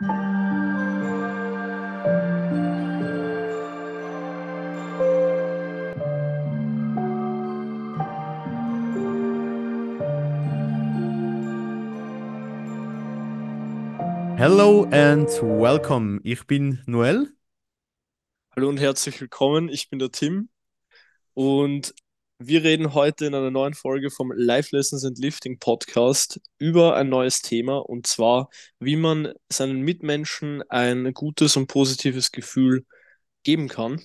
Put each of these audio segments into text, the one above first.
Hello and welcome. Ich bin Noel. Hallo und herzlich willkommen. Ich bin der Tim und wir reden heute in einer neuen Folge vom Life Lessons and Lifting Podcast über ein neues Thema und zwar, wie man seinen Mitmenschen ein gutes und positives Gefühl geben kann.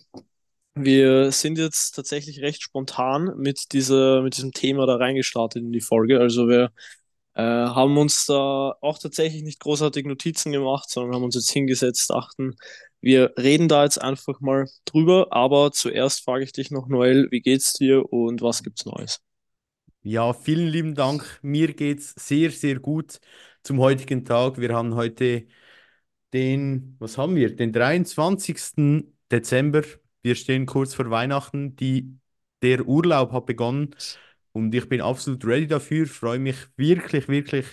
Wir sind jetzt tatsächlich recht spontan mit, dieser, mit diesem Thema da reingestartet in die Folge. Also wir äh, haben uns da auch tatsächlich nicht großartig Notizen gemacht, sondern haben uns jetzt hingesetzt, dachten, wir reden da jetzt einfach mal drüber. Aber zuerst frage ich dich noch, Noel, wie geht's dir und was gibt's Neues? Ja, vielen lieben Dank. Mir geht's sehr, sehr gut zum heutigen Tag. Wir haben heute den, was haben wir? Den 23. Dezember. Wir stehen kurz vor Weihnachten. Die, der Urlaub hat begonnen. Und ich bin absolut ready dafür, freue mich wirklich, wirklich,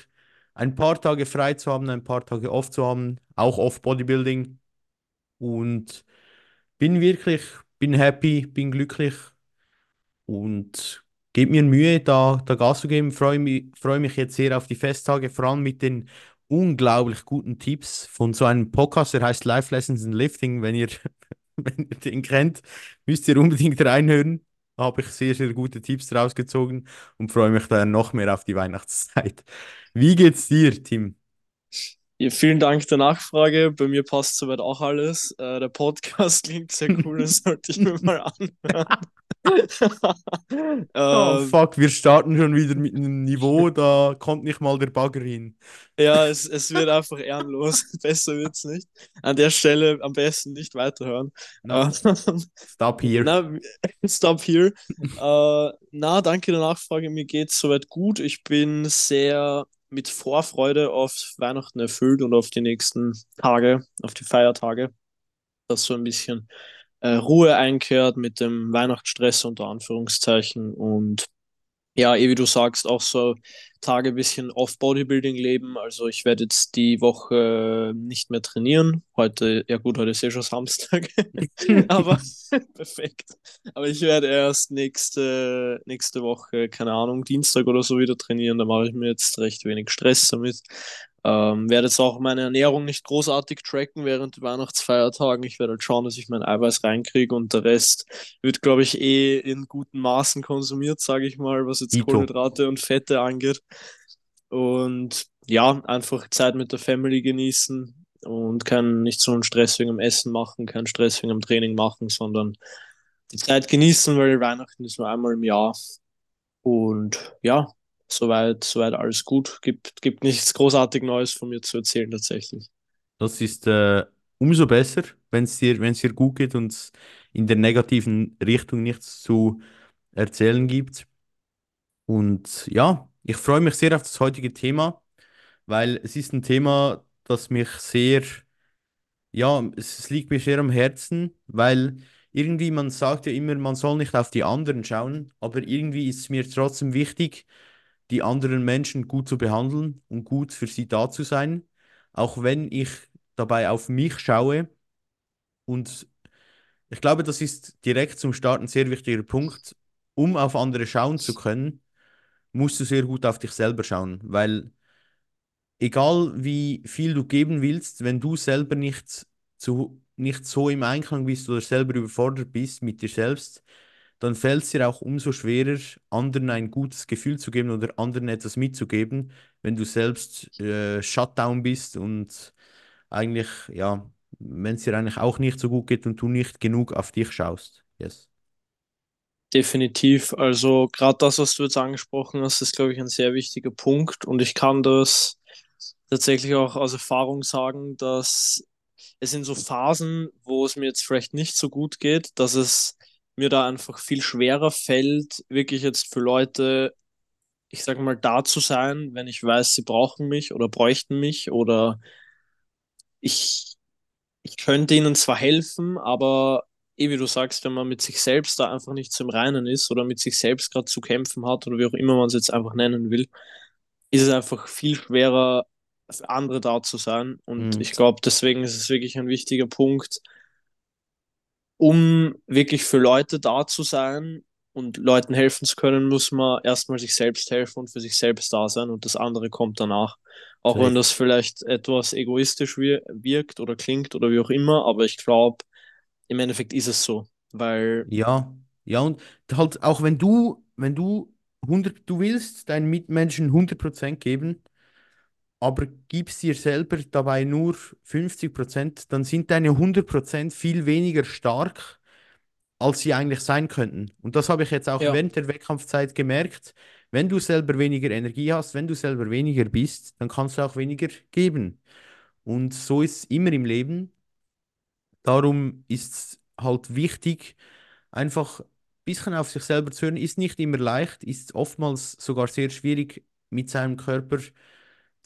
ein paar Tage frei zu haben, ein paar Tage off zu haben, auch off Bodybuilding. Und bin wirklich, bin happy, bin glücklich und gebe mir Mühe, da, da Gas zu geben. Freue mich, freue mich jetzt sehr auf die Festtage, vor allem mit den unglaublich guten Tipps von so einem Podcast, der heißt Life Lessons in Lifting. Wenn ihr, wenn ihr den kennt, müsst ihr unbedingt reinhören habe ich sehr, sehr gute Tipps rausgezogen und freue mich dann noch mehr auf die Weihnachtszeit. Wie geht's dir, Tim? Ja, vielen Dank der Nachfrage. Bei mir passt soweit auch alles. Äh, der Podcast klingt sehr cool, das sollte ich mir mal anhören. Oh ähm, fuck, wir starten schon wieder mit einem Niveau, da kommt nicht mal der Bagger hin. Ja, es, es wird einfach ehrenlos. Besser wird es nicht. An der Stelle am besten nicht weiterhören. No. stop here. Na, stop here. uh, na, danke der Nachfrage. Mir geht es soweit gut. Ich bin sehr mit Vorfreude auf Weihnachten erfüllt und auf die nächsten Tage, auf die Feiertage. Das so ein bisschen äh, Ruhe einkehrt mit dem Weihnachtsstress unter Anführungszeichen und ja, eh wie du sagst, auch so Tage ein bisschen Off-Bodybuilding leben. Also ich werde jetzt die Woche nicht mehr trainieren. Heute, ja gut, heute ist ja schon Samstag. Aber perfekt. Aber ich werde erst nächste, nächste Woche, keine Ahnung, Dienstag oder so wieder trainieren. Da mache ich mir jetzt recht wenig Stress damit. Ähm, werde jetzt auch meine Ernährung nicht großartig tracken während Weihnachtsfeiertagen. Ich werde halt schauen, dass ich mein Eiweiß reinkriege und der Rest wird, glaube ich, eh in guten Maßen konsumiert, sage ich mal, was jetzt Ito. Kohlenhydrate und Fette angeht. Und ja, einfach Zeit mit der Family genießen und keinen nicht so einen Stress wegen dem Essen machen, keinen Stress wegen dem Training machen, sondern die Zeit genießen, weil Weihnachten ist nur einmal im Jahr. Und ja, soweit, soweit alles gut. Gibt, gibt nichts großartig Neues von mir zu erzählen tatsächlich. Das ist äh, umso besser, wenn es dir, dir gut geht und in der negativen Richtung nichts zu erzählen gibt. Und ja, ich freue mich sehr auf das heutige Thema, weil es ist ein Thema, das mich sehr, ja, es liegt mir sehr am Herzen, weil irgendwie man sagt ja immer, man soll nicht auf die anderen schauen, aber irgendwie ist es mir trotzdem wichtig, die anderen Menschen gut zu behandeln und gut für sie da zu sein, auch wenn ich dabei auf mich schaue. Und ich glaube, das ist direkt zum Start ein sehr wichtiger Punkt. Um auf andere schauen zu können, musst du sehr gut auf dich selber schauen, weil egal wie viel du geben willst, wenn du selber nicht, zu, nicht so im Einklang bist oder selber überfordert bist mit dir selbst, dann fällt es dir auch umso schwerer, anderen ein gutes Gefühl zu geben oder anderen etwas mitzugeben, wenn du selbst äh, Shutdown bist und eigentlich, ja, wenn es dir eigentlich auch nicht so gut geht und du nicht genug auf dich schaust. Yes. Definitiv. Also gerade das, was du jetzt angesprochen hast, ist, glaube ich, ein sehr wichtiger Punkt. Und ich kann das tatsächlich auch aus Erfahrung sagen, dass es in so Phasen, wo es mir jetzt vielleicht nicht so gut geht, dass es mir da einfach viel schwerer fällt, wirklich jetzt für Leute, ich sage mal, da zu sein, wenn ich weiß, sie brauchen mich oder bräuchten mich oder ich, ich könnte ihnen zwar helfen, aber eh wie du sagst, wenn man mit sich selbst da einfach nicht zum Reinen ist oder mit sich selbst gerade zu kämpfen hat oder wie auch immer man es jetzt einfach nennen will, ist es einfach viel schwerer, für andere da zu sein. Und Mhm. ich glaube, deswegen ist es wirklich ein wichtiger Punkt, um wirklich für Leute da zu sein und Leuten helfen zu können, muss man erstmal sich selbst helfen und für sich selbst da sein und das andere kommt danach. Auch wenn Safe. das vielleicht etwas egoistisch wir wirkt oder klingt oder wie auch immer, aber ich glaube, im Endeffekt ist es so, weil Ja, ja, und halt auch wenn du, wenn du 100, du willst deinen Mitmenschen 100% geben, aber gibst dir selber dabei nur 50%, dann sind deine 100% viel weniger stark, als sie eigentlich sein könnten. Und das habe ich jetzt auch ja, während der Wettkampfzeit gemerkt. Wenn du selber weniger Energie hast, wenn du selber weniger bist, dann kannst du auch weniger geben. Und so ist es immer im Leben. Darum ist es halt wichtig, einfach ein bisschen auf sich selber zu hören. Ist nicht immer leicht, ist oftmals sogar sehr schwierig, mit seinem Körper zu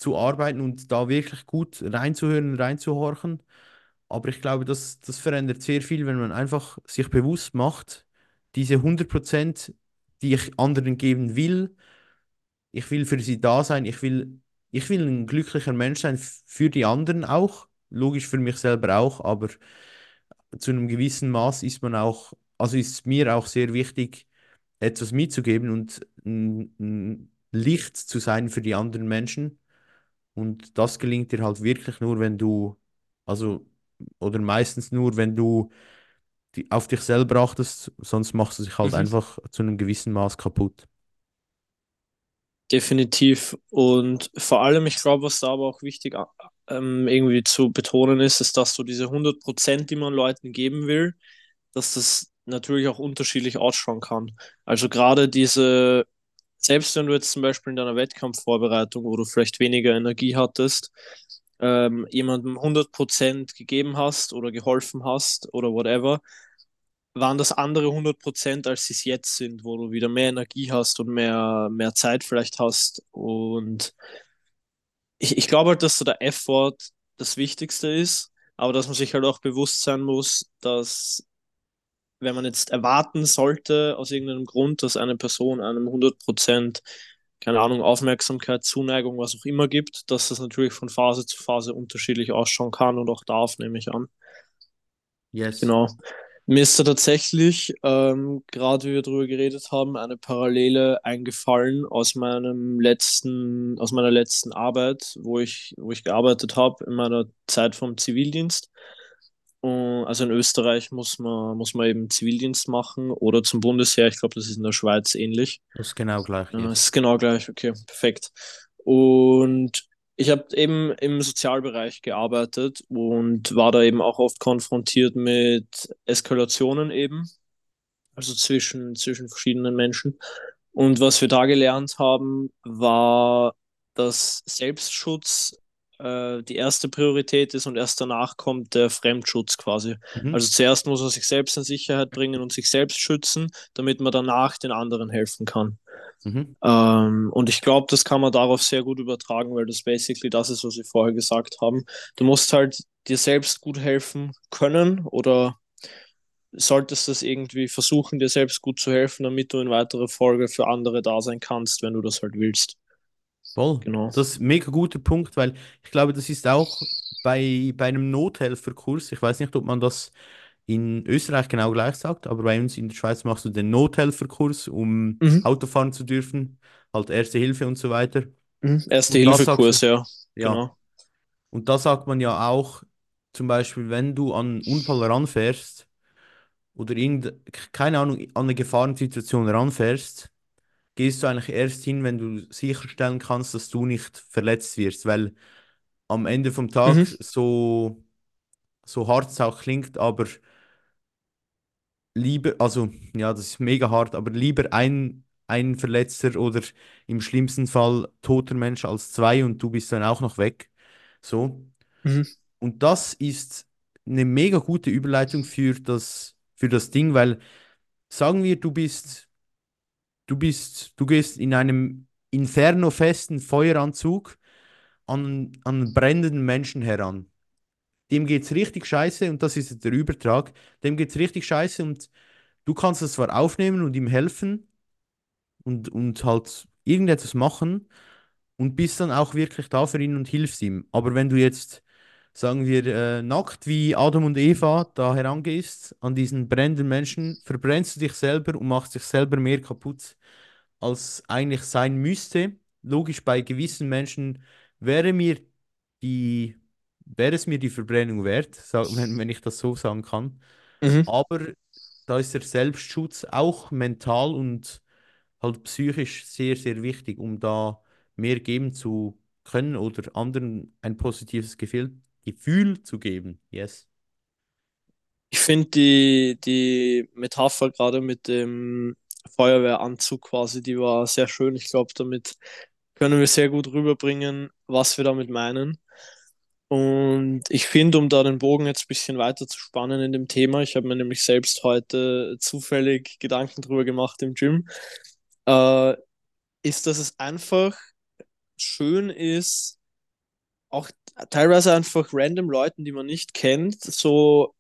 arbeiten und da wirklich gut reinzuhören, reinzuhorchen. Aber ich glaube, das, das verändert sehr viel, wenn man einfach sich bewusst macht, diese hundert Prozent, die ich anderen geben will, ich will für sie da sein, ich will, ich will ein glücklicher Mensch sein, für die anderen auch, logisch für mich selber auch, aber zu einem gewissen Maß ist man auch, also ist mir auch sehr wichtig, etwas mitzugeben und ein Licht zu sein für die anderen Menschen. Und das gelingt dir halt wirklich nur, wenn du, also, oder meistens nur, wenn du die, auf dich selber achtest, sonst machst du dich halt mhm. einfach zu einem gewissen Maß kaputt. definitiv. Und vor allem, ich glaube, was da aber auch wichtig ähm, irgendwie zu betonen ist, ist, dass so diese hundert Prozent, die man Leuten geben will, dass das natürlich auch unterschiedlich ausschauen kann. Also gerade diese, selbst wenn du jetzt zum Beispiel in deiner Wettkampfvorbereitung, wo du vielleicht weniger Energie hattest, ähm, jemandem hundert Prozent gegeben hast oder geholfen hast oder whatever, waren das andere hundert Prozent, als sie es jetzt sind, wo du wieder mehr Energie hast und mehr, mehr Zeit vielleicht hast. Und ich, ich glaube halt, dass so der Effort das Wichtigste ist, aber dass man sich halt auch bewusst sein muss, dass wenn man jetzt erwarten sollte, aus irgendeinem Grund, dass eine Person einem 100%, keine Ahnung, Aufmerksamkeit, Zuneigung, was auch immer gibt, dass das natürlich von Phase zu Phase unterschiedlich ausschauen kann und auch darf, nehme ich an. Yes. Genau. Mir ist da tatsächlich, ähm, gerade wie wir darüber geredet haben, eine Parallele eingefallen aus meinem letzten, aus meiner letzten Arbeit, wo ich, wo ich gearbeitet habe in meiner Zeit vom Zivildienst. Und also in Österreich muss man, muss man eben Zivildienst machen oder zum Bundesheer. Ich glaube, das ist in der Schweiz ähnlich. Das ist genau gleich Äh, hier. Es ist genau gleich, okay, perfekt. Und ich habe eben im Sozialbereich gearbeitet und war da eben auch oft konfrontiert mit Eskalationen eben, also zwischen, zwischen verschiedenen Menschen. Und was wir da gelernt haben, war, dass Selbstschutz äh, die erste Priorität ist und erst danach kommt der Fremdschutz quasi. Mhm. Also zuerst muss man sich selbst in Sicherheit bringen und sich selbst schützen, damit man danach den anderen helfen kann. Mhm. Ähm, und ich glaube, das kann man darauf sehr gut übertragen, weil das basically das ist, was wir vorher gesagt haben. Du musst halt dir selbst gut helfen können oder solltest es irgendwie versuchen, dir selbst gut zu helfen, damit du in weiterer Folge für andere da sein kannst, wenn du das halt willst. Voll. Genau. Das ist ein mega guter Punkt, weil ich glaube, das ist auch bei, bei einem Nothelferkurs, ich weiß nicht, ob man das in Österreich genau gleich sagt, aber bei uns in der Schweiz machst du den Nothelferkurs, um Mhm. Auto fahren zu dürfen, halt Erste Hilfe und so weiter. Mhm. Erste-Hilfe-Kurs, du, ja, ja, genau. und da sagt man ja auch, zum Beispiel, wenn du an einen Unfall ranfährst oder irgend, keine Ahnung, an eine Gefahrensituation ranfährst, gehst du eigentlich erst hin, wenn du sicherstellen kannst, dass du nicht verletzt wirst, weil am Ende vom Tag, Mhm. so, so hart es auch klingt, aber lieber, also ja, das ist mega hart, aber lieber ein, ein Verletzter oder im schlimmsten Fall toter Mensch als zwei und du bist dann auch noch weg. So. Mhm. Und das ist eine mega gute Überleitung für das, für das Ding, weil sagen wir, du bist, du bist, du gehst in einem inferno-festen Feueranzug an, an brennenden Menschen heran. Dem geht's richtig scheiße und das ist der Übertrag. Dem geht's richtig scheiße und du kannst es zwar aufnehmen und ihm helfen und, und halt irgendetwas machen und bist dann auch wirklich da für ihn und hilfst ihm. Aber wenn du jetzt, sagen wir, äh, nackt wie Adam und Eva da herangehst an diesen brennenden Menschen, verbrennst du dich selber und machst dich selber mehr kaputt, als eigentlich sein müsste. Logisch, bei gewissen Menschen wäre mir die, wäre es mir die Verbrennung wert, wenn, wenn ich das so sagen kann. Mhm. Aber da ist der Selbstschutz auch mental und halt psychisch sehr, sehr wichtig, um da mehr geben zu können oder anderen ein positives Gefühl, Gefühl zu geben. Yes. Ich finde die, die Metapher gerade mit dem Feuerwehranzug quasi, die war sehr schön. Ich glaube, damit können wir sehr gut rüberbringen, was wir damit meinen. Und ich finde, um da den Bogen jetzt ein bisschen weiter zu spannen in dem Thema, ich habe mir nämlich selbst heute zufällig Gedanken drüber gemacht im Gym, äh, ist, dass es einfach schön ist, auch teilweise einfach random Leuten, die man nicht kennt, so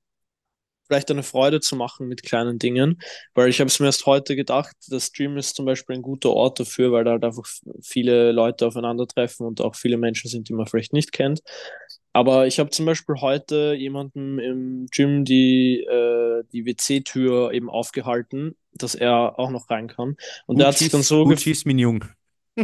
vielleicht eine Freude zu machen mit kleinen Dingen. Weil ich habe es mir erst heute gedacht, der Stream ist zum Beispiel ein guter Ort dafür, weil da halt einfach viele Leute aufeinandertreffen und auch viele Menschen sind, die man vielleicht nicht kennt. Aber ich habe zum Beispiel heute jemanden im Gym die, äh, die WC-Tür eben aufgehalten, dass er auch noch rein kann. Und Gut der hat sich dann so gut gef- schieß, mein Jung.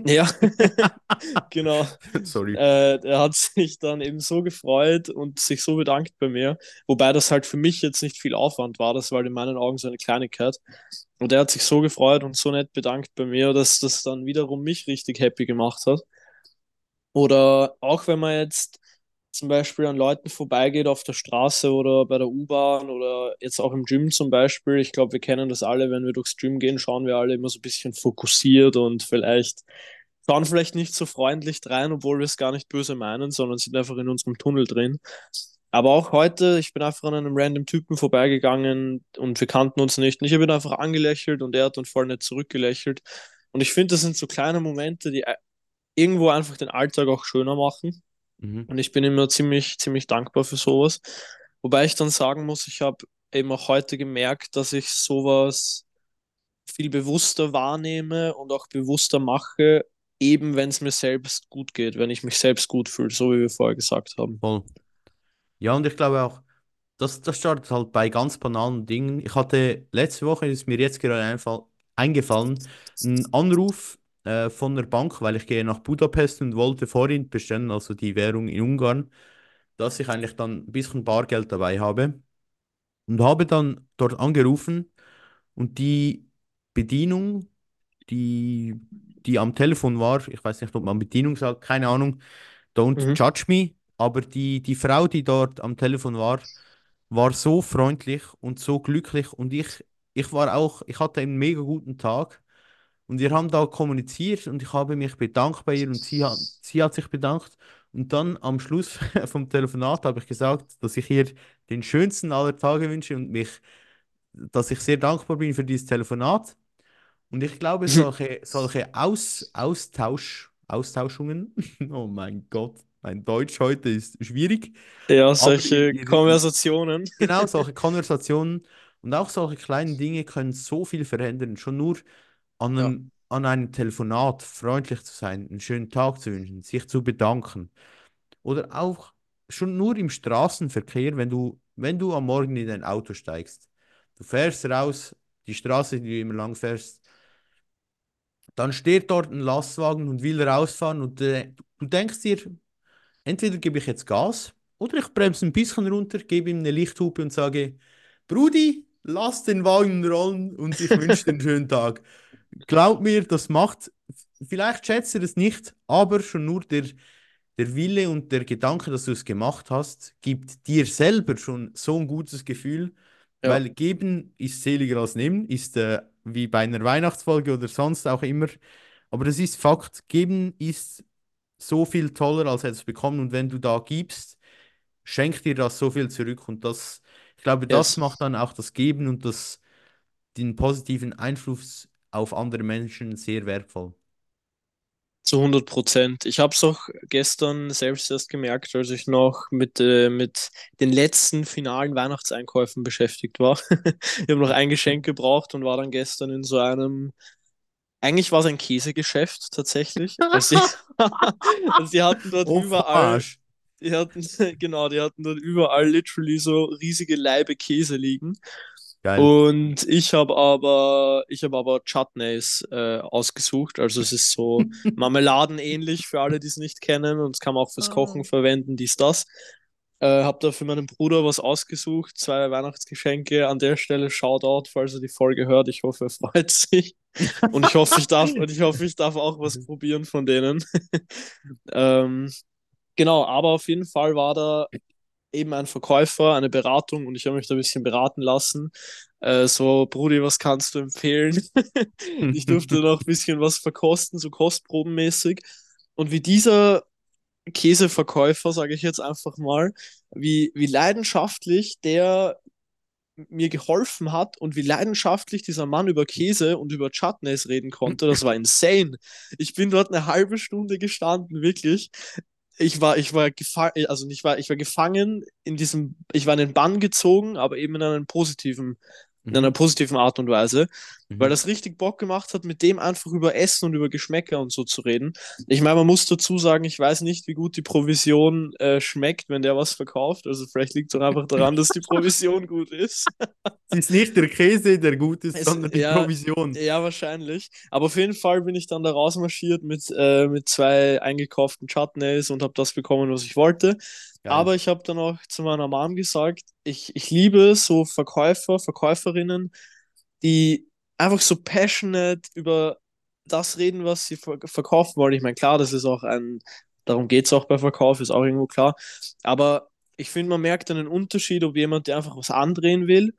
Ja, genau. Sorry. Äh, er hat sich dann eben so gefreut und sich so bedankt bei mir, wobei das halt für mich jetzt nicht viel Aufwand war, das war in meinen Augen so eine Kleinigkeit. Und er hat sich so gefreut und so nett bedankt bei mir, dass das dann wiederum mich richtig happy gemacht hat. Oder auch wenn man jetzt zum Beispiel an Leuten vorbeigeht auf der Straße oder bei der U-Bahn oder jetzt auch im Gym zum Beispiel. Ich glaube, wir kennen das alle, wenn wir durchs Gym gehen, schauen wir alle immer so ein bisschen fokussiert und vielleicht schauen vielleicht nicht so freundlich rein, obwohl wir es gar nicht böse meinen, sondern sind einfach in unserem Tunnel drin. Aber auch heute, ich bin einfach an einem random Typen vorbeigegangen und wir kannten uns nicht. Und ich habe ihn einfach angelächelt und er hat dann voll nett zurückgelächelt. Und ich finde, das sind so kleine Momente, die irgendwo einfach den Alltag auch schöner machen. Mhm. Und ich bin immer ziemlich, ziemlich dankbar für sowas. Wobei ich dann sagen muss, ich habe eben auch heute gemerkt, dass ich sowas viel bewusster wahrnehme und auch bewusster mache, eben wenn es mir selbst gut geht, wenn ich mich selbst gut fühle, so wie wir vorher gesagt haben. Voll. Ja, und ich glaube auch, das, das startet halt bei ganz banalen Dingen. Ich hatte letzte Woche, ist mir jetzt gerade eingefallen, einen Anruf äh, von der Bank, weil ich gehe nach Budapest und wollte Forint bestellen, also die Währung in Ungarn, dass ich eigentlich dann ein bisschen Bargeld dabei habe. Und habe dann dort angerufen und die Bedienung, die, die am Telefon war, ich weiß nicht, ob man Bedienung sagt, keine Ahnung, don't Mhm. judge me, aber die, die Frau, die dort am Telefon war, war so freundlich und so glücklich und ich, ich war auch, ich hatte einen mega guten Tag und wir haben da kommuniziert und ich habe mich bedankt bei ihr und sie hat, sie hat sich bedankt und dann am Schluss vom Telefonat habe ich gesagt, dass ich ihr den schönsten aller Tage wünsche und mich, dass ich sehr dankbar bin für dieses Telefonat. Und ich glaube, solche, solche Aus, Austausch, Austauschungen, oh mein Gott, mein Deutsch heute ist schwierig, Ja, aber solche ihr, Konversationen. genau solche Konversationen und auch solche kleinen Dinge können so viel verändern. Schon nur an Ja, einem, an einem Telefonat freundlich zu sein, einen schönen Tag zu wünschen, sich zu bedanken. Oder auch schon nur im Straßenverkehr, wenn du, wenn du am Morgen in dein Auto steigst. Du fährst raus, die Straße, die du immer lang fährst, dann steht dort ein Lastwagen und will rausfahren und äh, du denkst dir, entweder gebe ich jetzt Gas oder ich bremse ein bisschen runter, gebe ihm eine Lichthupe und sage, Brudi, lass den Wagen rollen und ich wünsche dir einen schönen Tag. Glaub mir, das macht, vielleicht schätzt ihr es nicht, aber schon nur der, der Wille und der Gedanke, dass du es gemacht hast, gibt dir selber schon so ein gutes Gefühl, ja, weil geben ist seliger als nehmen, ist äh, wie bei einer Weihnachtsfolge oder sonst auch immer. Aber das ist Fakt, geben ist so viel toller als etwas bekommen und wenn du da gibst, schenkt dir das so viel zurück und das, ich glaube, das yes. macht dann auch das Geben und das, den positiven Einfluss auf andere Menschen sehr wertvoll. Zu 100 Prozent. Ich habe es auch gestern selbst erst gemerkt, als ich noch mit, äh, mit den letzten finalen Weihnachtseinkäufen beschäftigt war. Ich habe noch ein Geschenk gebraucht und war dann gestern in so einem eigentlich war es ein Käsegeschäft tatsächlich. Also sie, also sie hatten dort Oh, überall, Fromage. die hatten, genau, die hatten dort überall literally so riesige Laibe Käse liegen. Geil. Und ich habe aber, ich habe aber Chutneys äh, ausgesucht. Also es ist so Marmeladenähnlich für alle, die es nicht kennen. Und es kann man auch fürs Kochen verwenden, dies, das. Äh, habe da für meinen Bruder was ausgesucht, zwei Weihnachtsgeschenke. An der Stelle Shoutout, falls er die Folge hört. Ich hoffe, er freut sich. Und ich hoffe, ich darf, und ich hoffe, ich darf auch was probieren von denen. ähm, genau, aber auf jeden Fall war da eben ein Verkäufer, eine Beratung und ich habe mich da ein bisschen beraten lassen. Äh, so, Brudi, was kannst du empfehlen? ich durfte noch ein bisschen was verkosten, so kostprobenmäßig. Und wie dieser Käseverkäufer, sage ich jetzt einfach mal, wie, wie leidenschaftlich der mir geholfen hat und wie leidenschaftlich dieser Mann über Käse und über Chutneys reden konnte, das war insane. Ich bin dort eine halbe Stunde gestanden, wirklich. Ich war, ich war gefangen, also ich war, ich war gefangen in diesem, ich war in den Bann gezogen, aber eben in einem positiven in einer positiven Art und Weise, weil Mhm. das richtig Bock gemacht hat, mit dem einfach über Essen und über Geschmäcker und so zu reden. Ich meine, man muss dazu sagen, ich weiß nicht, wie gut die Provision äh, schmeckt, wenn der was verkauft. Also vielleicht liegt es einfach daran, dass die Provision gut ist. Es ist nicht der Käse, der gut ist, Es, sondern die ja, Provision. ja, wahrscheinlich. Aber auf jeden Fall bin ich dann da rausmarschiert mit, äh, mit zwei eingekauften Chutneys und habe das bekommen, was ich wollte. Geil. Aber ich habe dann auch zu meiner Mom gesagt, ich, ich liebe so Verkäufer, Verkäuferinnen, die einfach so passionate über das reden, was sie ver verkaufen wollen. Ich meine, klar, das ist auch ein, darum geht es auch bei Verkauf, ist auch irgendwo klar. Aber ich finde, man merkt einen Unterschied, ob jemand, der einfach was andrehen will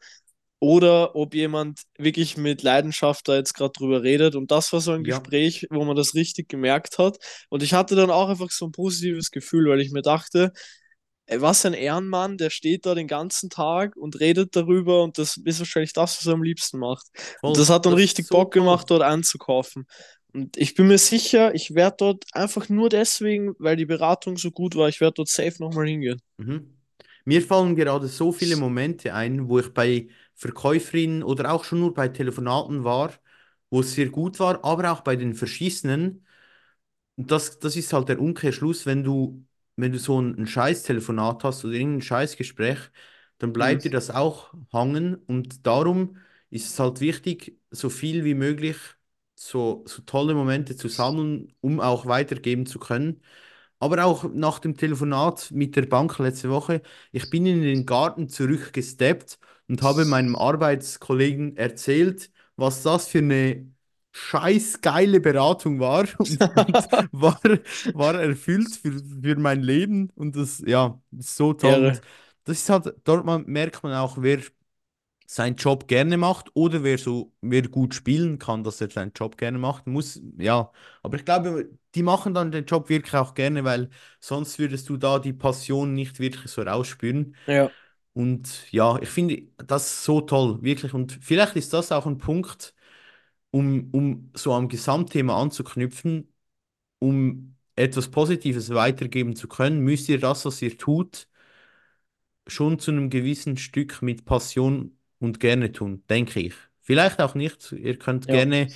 oder ob jemand wirklich mit Leidenschaft da jetzt gerade drüber redet. Und das war so ein Ja. Gespräch, wo man das richtig gemerkt hat. Und ich hatte dann auch einfach so ein positives Gefühl, weil ich mir dachte, was ein Ehrenmann, der steht da den ganzen Tag und redet darüber und das ist wahrscheinlich das, was er am liebsten macht. Und das hat dann Das richtig so Bock gemacht, dort einzukaufen. Und ich bin mir sicher, ich werde dort einfach nur deswegen, weil die Beratung so gut war, ich werde dort safe nochmal hingehen. Mhm. Mir fallen gerade so viele Momente ein, wo ich bei Verkäuferinnen oder auch schon nur bei Telefonaten war, wo es sehr gut war, aber auch bei den Verschissenen. Und das, das ist halt der Umkehrschluss, wenn du, wenn du so ein, ein Scheiß-Telefonat hast oder irgendein Scheißgespräch, dann bleibt Mhm. dir das auch hangen. Und darum ist es halt wichtig, so viel wie möglich so, so tolle Momente zu sammeln, um auch weitergeben zu können. Aber auch nach dem Telefonat mit der Bank letzte Woche, ich bin in den Garten zurückgesteppt und habe meinem Arbeitskollegen erzählt, was das für eine scheiß geile Beratung war und, und war, war erfüllt für, für mein Leben und das, ja, ist so toll. Und das ist halt, dort man, merkt man auch, wer seinen Job gerne macht oder wer so, wer gut spielen kann, dass er seinen Job gerne macht, muss, ja. Aber ich glaube, die machen dann den Job wirklich auch gerne, weil sonst würdest du da die Passion nicht wirklich so rausspüren. Ja, Und ja, ich finde das so toll, wirklich. Und vielleicht ist das auch ein Punkt, um, um so am Gesamtthema anzuknüpfen, um etwas Positives weitergeben zu können, müsst ihr das, was ihr tut, schon zu einem gewissen Stück mit Passion und gerne tun, denke ich. Vielleicht auch nicht. Ihr könnt ja. gerne,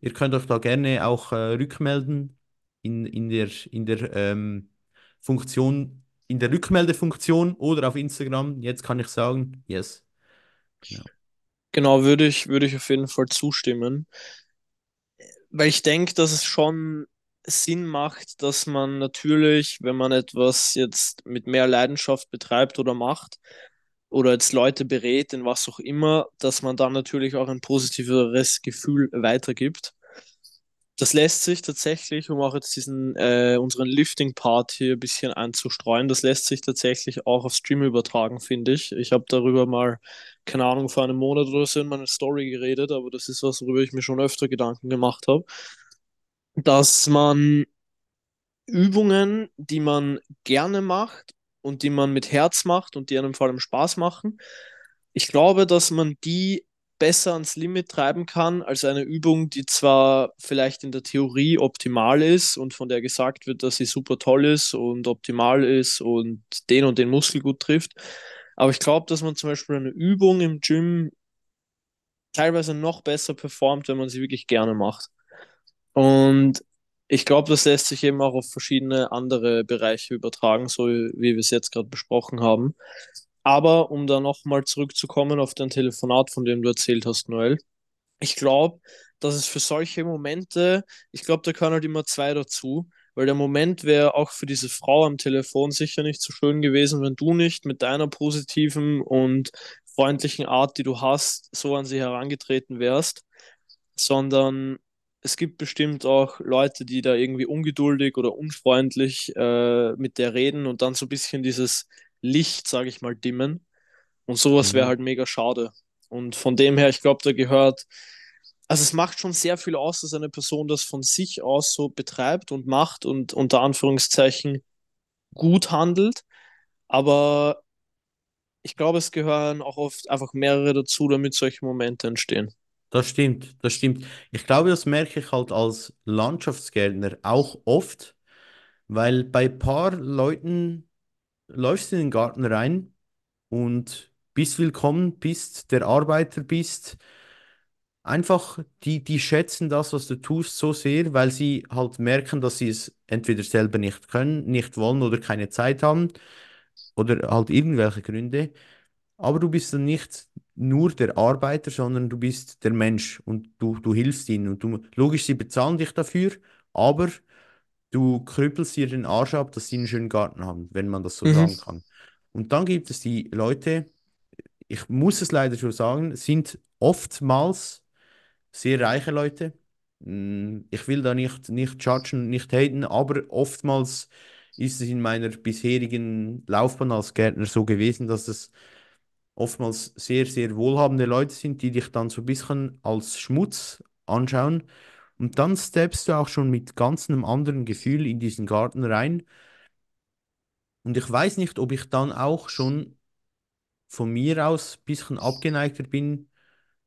ihr könnt euch da gerne auch äh, rückmelden in, in der, in der ähm, Funktion, in der Rückmeldefunktion oder auf Instagram. Jetzt kann ich sagen, yes. Genau. Genau, würde ich, würde ich auf jeden Fall zustimmen. Weil ich denke, dass es schon Sinn macht, dass man natürlich, wenn man etwas jetzt mit mehr Leidenschaft betreibt oder macht, oder jetzt Leute berät, in was auch immer, dass man dann natürlich auch ein positiveres Gefühl weitergibt. Das lässt sich tatsächlich, um auch jetzt diesen äh, unseren Lifting-Part hier ein bisschen einzustreuen, das lässt sich tatsächlich auch auf Stream übertragen, finde ich. Ich habe darüber mal, keine Ahnung, vor einem Monat oder so in meiner Story geredet, aber das ist was, worüber ich mir schon öfter Gedanken gemacht habe, dass man Übungen, die man gerne macht und die man mit Herz macht und die einem vor allem Spaß machen, ich glaube, dass man die besser ans Limit treiben kann als eine Übung, die zwar vielleicht in der Theorie optimal ist und von der gesagt wird, dass sie super toll ist und optimal ist und den und den Muskel gut trifft. Aber ich glaube, dass man zum Beispiel eine Übung im Gym teilweise noch besser performt, wenn man sie wirklich gerne macht. Und ich glaube, das lässt sich eben auch auf verschiedene andere Bereiche übertragen, so wie wir es jetzt gerade besprochen haben. Aber um da nochmal zurückzukommen auf dein Telefonat, von dem du erzählt hast, Noel, ich glaube, dass es für solche Momente, ich glaube, da können halt immer zwei dazu, weil der Moment wäre auch für diese Frau am Telefon sicher nicht so schön gewesen, wenn du nicht mit deiner positiven und freundlichen Art, die du hast, so an sie herangetreten wärst, sondern es gibt bestimmt auch Leute, die da irgendwie ungeduldig oder unfreundlich äh, mit der reden und dann so ein bisschen dieses Licht, sage ich mal, dimmen. Und sowas wäre Mhm. halt mega schade. Und von dem her, ich glaube, da gehört, also es macht schon sehr viel aus, dass eine Person das von sich aus so betreibt und macht und unter Anführungszeichen gut handelt. Aber ich glaube, es gehören auch oft einfach mehrere dazu, damit solche Momente entstehen. Das stimmt, das stimmt. Ich glaube, das merke ich halt als Landschaftsgärtner auch oft, weil bei ein paar Leuten läufst du in den Garten rein und bist willkommen, bist der Arbeiter, bist einfach, die, die schätzen das, was du tust, so sehr, weil sie halt merken, dass sie es entweder selber nicht können, nicht wollen oder keine Zeit haben oder halt irgendwelche Gründe. Aber du bist dann nicht nur der Arbeiter, sondern du bist der Mensch und du, du hilfst ihnen. Und du, logisch, sie bezahlen dich dafür, aber du krüppelst dir den Arsch ab, dass sie einen schönen Garten haben, wenn man das so Mhm. sagen kann. Und dann gibt es die Leute, ich muss es leider schon sagen, sind oftmals sehr reiche Leute. Mm, Ich will da nicht, nicht judgen, nicht haten, aber oftmals ist es in meiner bisherigen Laufbahn als Gärtner so gewesen, dass es oftmals sehr, sehr wohlhabende Leute sind, die dich dann so ein bisschen als Schmutz anschauen. Und dann steppst du auch schon mit ganz einem anderen Gefühl in diesen Garten rein. Und ich weiß nicht, ob ich dann auch schon von mir aus ein bisschen abgeneigter bin,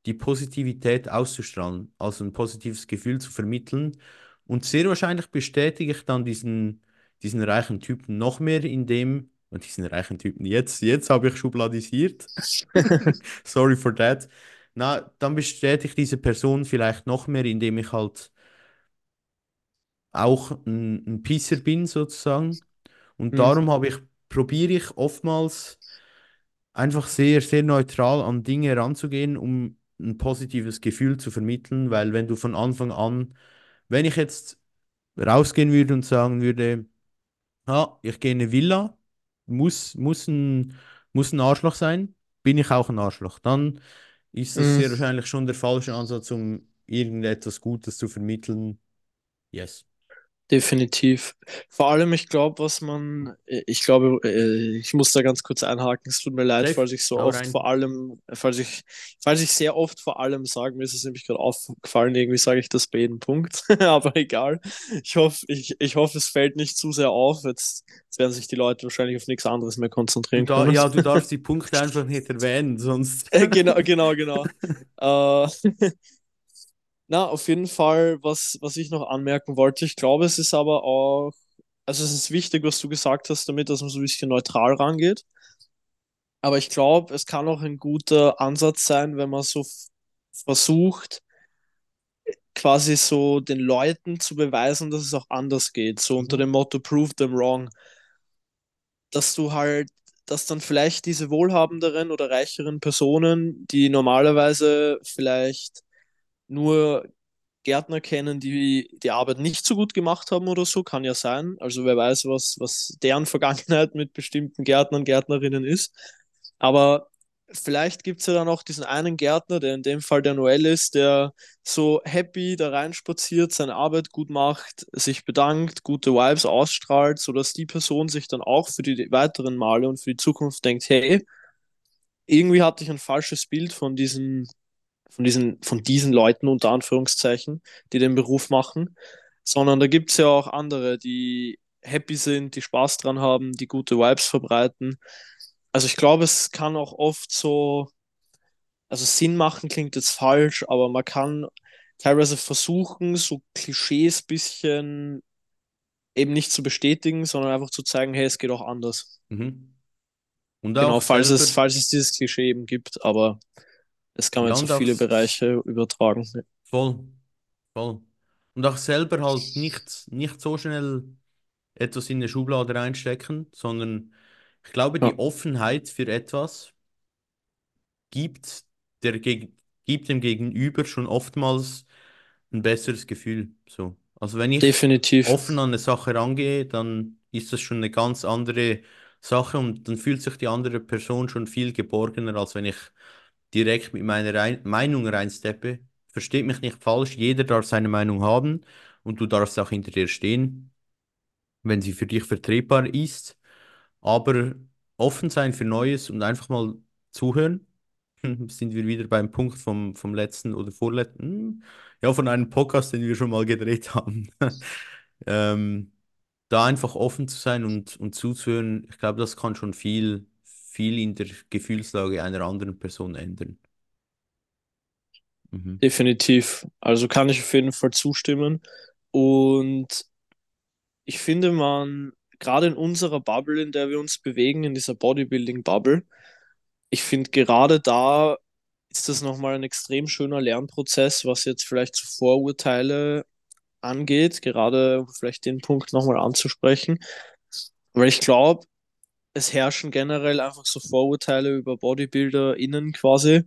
die Positivität auszustrahlen, also ein positives Gefühl zu vermitteln. Und sehr wahrscheinlich bestätige ich dann diesen, diesen reichen Typen noch mehr in dem, und diesen reichen Typen, jetzt, jetzt habe ich schubladisiert. Sorry for that. Na, dann bestätige ich diese Person vielleicht noch mehr, indem ich halt auch ein, ein Pisser bin, sozusagen. Und Mhm. darum habe ich, probiere ich oftmals einfach sehr, sehr neutral an Dinge ranzugehen, um ein positives Gefühl zu vermitteln, weil wenn du von Anfang an, wenn ich jetzt rausgehen würde und sagen würde, ah, ich gehe in eine Villa, muss, muss ein, muss ein Arschloch sein, bin ich auch ein Arschloch. Dann ist das Mhm. sehr wahrscheinlich schon der falsche Ansatz, um irgendetwas Gutes zu vermitteln. Yes. Definitiv. Vor allem, ich glaube, was man, äh, ich glaube, äh, ich muss da ganz kurz einhaken. Es tut mir leid, falls ich so oft vor rein. allem, falls ich, falls ich sehr oft vor allem sage, mir ist es nämlich gerade aufgefallen, irgendwie sage ich das bei jedem Punkt, aber egal. Ich hoffe, ich, ich hoffe, es fällt nicht zu sehr auf. Jetzt, jetzt werden sich die Leute wahrscheinlich auf nichts anderes mehr konzentrieren da, können. ja, du darfst die Punkte einfach nicht erwähnen, sonst. Äh, Genau, genau, genau. Äh, Na, auf jeden Fall, was, was ich noch anmerken wollte, ich glaube, es ist aber auch, also es ist wichtig, was du gesagt hast, damit, dass man so ein bisschen neutral rangeht. Aber ich glaube, es kann auch ein guter Ansatz sein, wenn man so versucht, quasi so den Leuten zu beweisen, dass es auch anders geht. So unter Mhm. dem Motto Prove them wrong. Dass du halt, dass dann vielleicht diese wohlhabenderen oder reicheren Personen, die normalerweise vielleicht nur Gärtner kennen, die die Arbeit nicht so gut gemacht haben oder so, kann ja sein. Also wer weiß, was, was deren Vergangenheit mit bestimmten Gärtnern, Gärtnerinnen ist. Aber vielleicht gibt es ja dann auch diesen einen Gärtner, der in dem Fall der Noel ist, der so happy da reinspaziert, seine Arbeit gut macht, sich bedankt, gute Vibes ausstrahlt, sodass die Person sich dann auch für die weiteren Male und für die Zukunft denkt, hey, irgendwie hatte ich ein falsches Bild von diesen von diesen, von diesen Leuten unter Anführungszeichen, die den Beruf machen, sondern da gibt es ja auch andere, die happy sind, die Spaß dran haben, die gute Vibes verbreiten. Also ich glaube, es kann auch oft so, also Sinn machen klingt jetzt falsch, aber man kann teilweise versuchen, so Klischees bisschen eben nicht zu bestätigen, sondern einfach zu zeigen, hey, es geht auch anders. Mhm. Und Genau, auch falls es, falls es dieses Klischee eben gibt, aber das kann man auf auch viele Bereiche übertragen. voll, voll. und auch selber halt nicht, nicht so schnell etwas in eine Schublade reinstecken, sondern ich glaube, Ja, die Offenheit für etwas gibt, der, gibt dem Gegenüber schon oftmals ein besseres Gefühl. So. Also wenn ich definitiv. offen an eine Sache rangehe, dann ist das schon eine ganz andere Sache und dann fühlt sich die andere Person schon viel geborgener, als wenn ich direkt mit meiner Rein Meinung reinsteppe. Versteht mich nicht falsch, jeder darf seine Meinung haben und du darfst auch hinter dir stehen, wenn sie für dich vertretbar ist. Aber offen sein für Neues und einfach mal zuhören sind wir wieder beim Punkt vom, vom letzten oder vorletzten, hm, ja, von einem Podcast, den wir schon mal gedreht haben. Ähm, da einfach offen zu sein und, und zuzuhören, ich glaube, das kann schon viel, viel in der Gefühlslage einer anderen Person ändern. Mhm. Definitiv. Also kann ich auf jeden Fall zustimmen. Und ich finde, man, gerade in unserer Bubble, in der wir uns bewegen, in dieser Bodybuilding-Bubble, ich finde gerade da ist das nochmal ein extrem schöner Lernprozess, was jetzt vielleicht so Vorurteile angeht, gerade vielleicht den Punkt nochmal anzusprechen. Weil ich glaube, es herrschen generell einfach so Vorurteile über BodybuilderInnen quasi.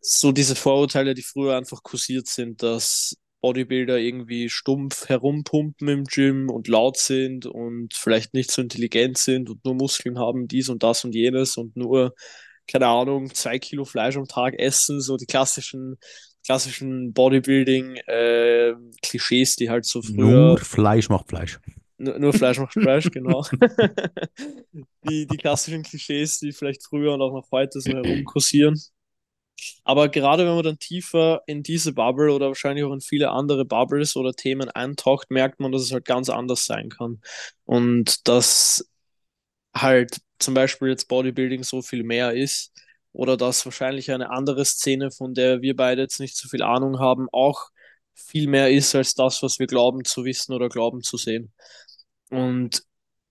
So diese Vorurteile, die früher einfach kursiert sind, dass Bodybuilder irgendwie stumpf herumpumpen im Gym und laut sind und vielleicht nicht so intelligent sind und nur Muskeln haben, dies und das und jenes und nur, keine Ahnung, zwei Kilo Fleisch am Tag essen, so die klassischen, klassischen Bodybuilding-Klischees, die halt so Nur früher Fleisch macht Fleisch. Nur, nur Fleisch macht Fleisch, genau. Die, die klassischen Klischees, die vielleicht früher und auch noch heute so herumkursieren. Aber gerade wenn man dann tiefer in diese Bubble oder wahrscheinlich auch in viele andere Bubbles oder Themen eintaucht, merkt man, dass es halt ganz anders sein kann. Und dass halt zum Beispiel jetzt Bodybuilding so viel mehr ist oder dass wahrscheinlich eine andere Szene, von der wir beide jetzt nicht so viel Ahnung haben, auch viel mehr ist als das, was wir glauben zu wissen oder glauben zu sehen. Und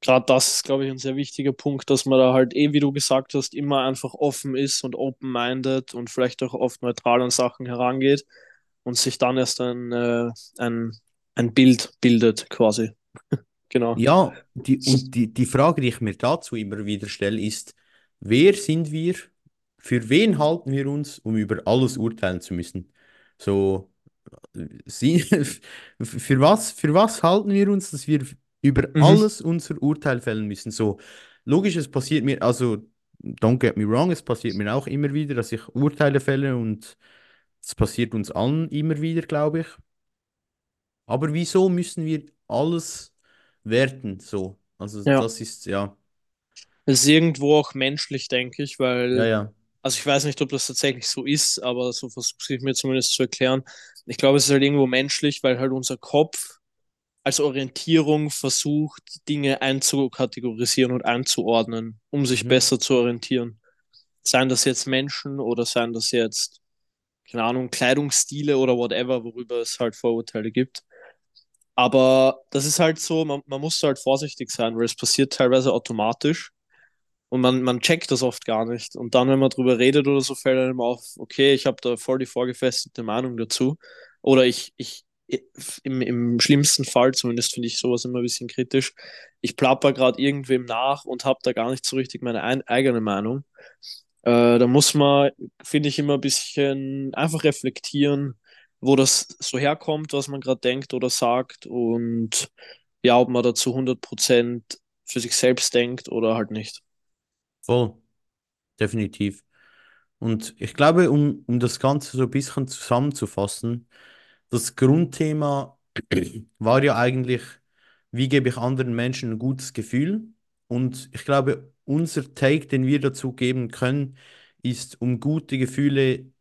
gerade das ist, glaube ich, ein sehr wichtiger Punkt, dass man da halt, eh, wie du gesagt hast, immer einfach offen ist und open-minded und vielleicht auch oft neutral an Sachen herangeht und sich dann erst ein, äh, ein, ein Bild bildet, quasi. Genau. Ja, die, und die, die Frage, die ich mir dazu immer wieder stelle, ist, wer sind wir? Für wen halten wir uns, um über alles urteilen zu müssen? So, sie, für was, für was halten wir uns, dass wir über Mhm. alles unser Urteil fällen müssen? So, logisch, es passiert mir, also, don't get me wrong, es passiert mir auch immer wieder, dass ich Urteile fälle und es passiert uns allen immer wieder, glaube ich. Aber wieso müssen wir alles werten? So, also Ja. das ist ja, Es ist irgendwo auch menschlich, denke ich, ja, weil, ja. Also ich weiß nicht, ob das tatsächlich so ist, aber so versuche ich mir zumindest zu erklären. Ich glaube, es ist halt irgendwo menschlich, weil halt unser Kopf als Orientierung versucht, Dinge einzukategorisieren und einzuordnen, um sich Mhm. besser zu orientieren. Seien das jetzt Menschen oder seien das jetzt, keine Ahnung, Kleidungsstile oder whatever, worüber es halt Vorurteile gibt. Aber das ist halt so, man, man muss halt vorsichtig sein, weil es passiert teilweise automatisch und man, man checkt das oft gar nicht. Und dann, wenn man drüber redet oder so, fällt einem auf, okay, ich habe da voll die vorgefestigte Meinung dazu. Oder ich, ich im, im schlimmsten Fall, zumindest finde ich sowas immer ein bisschen kritisch, ich plapper gerade irgendwem nach und habe da gar nicht so richtig meine ein, eigene Meinung. Äh, da muss man, finde ich, immer ein bisschen einfach reflektieren, wo das so herkommt, was man gerade denkt oder sagt und ja, ob man dazu 100% für sich selbst denkt oder halt nicht. Voll, definitiv. Und ich glaube, um, um das Ganze so ein bisschen zusammenzufassen, das Grundthema war ja eigentlich, wie gebe ich anderen Menschen ein gutes Gefühl? Und ich glaube, unser Take, den wir dazu geben können, ist, um gute Gefühle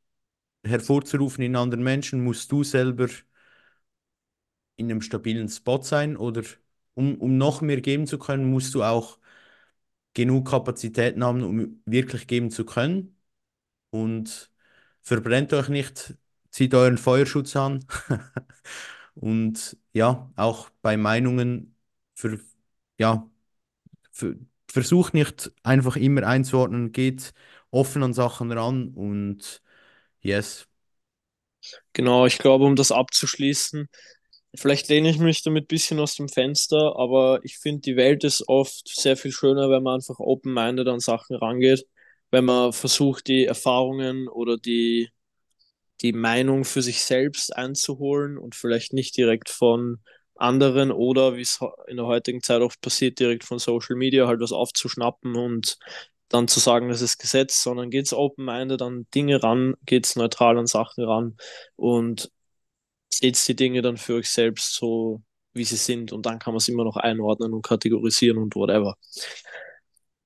hervorzurufen in anderen Menschen, musst du selber in einem stabilen Spot sein oder um, um noch mehr geben zu können, musst du auch genug Kapazitäten haben, um wirklich geben zu können. Und verbrennt euch nicht, zieht euren Feuerschutz an. Und ja, auch bei Meinungen, für, ja, für, versucht nicht einfach immer einzuordnen, geht offen an Sachen ran und yes. Genau, ich glaube, um das abzuschließen, vielleicht lehne ich mich damit ein bisschen aus dem Fenster, aber ich finde, die Welt ist oft sehr viel schöner, wenn man einfach open-minded an Sachen rangeht, wenn man versucht, die Erfahrungen oder die, die Meinung für sich selbst einzuholen und vielleicht nicht direkt von anderen oder, wie es in der heutigen Zeit oft passiert, direkt von Social Media halt was aufzuschnappen und dann zu sagen, das ist Gesetz, sondern geht es open-minded an Dinge ran, geht es neutral an Sachen ran. Und seht die Dinge dann für euch selbst so, wie sie sind und dann kann man es immer noch einordnen und kategorisieren und whatever.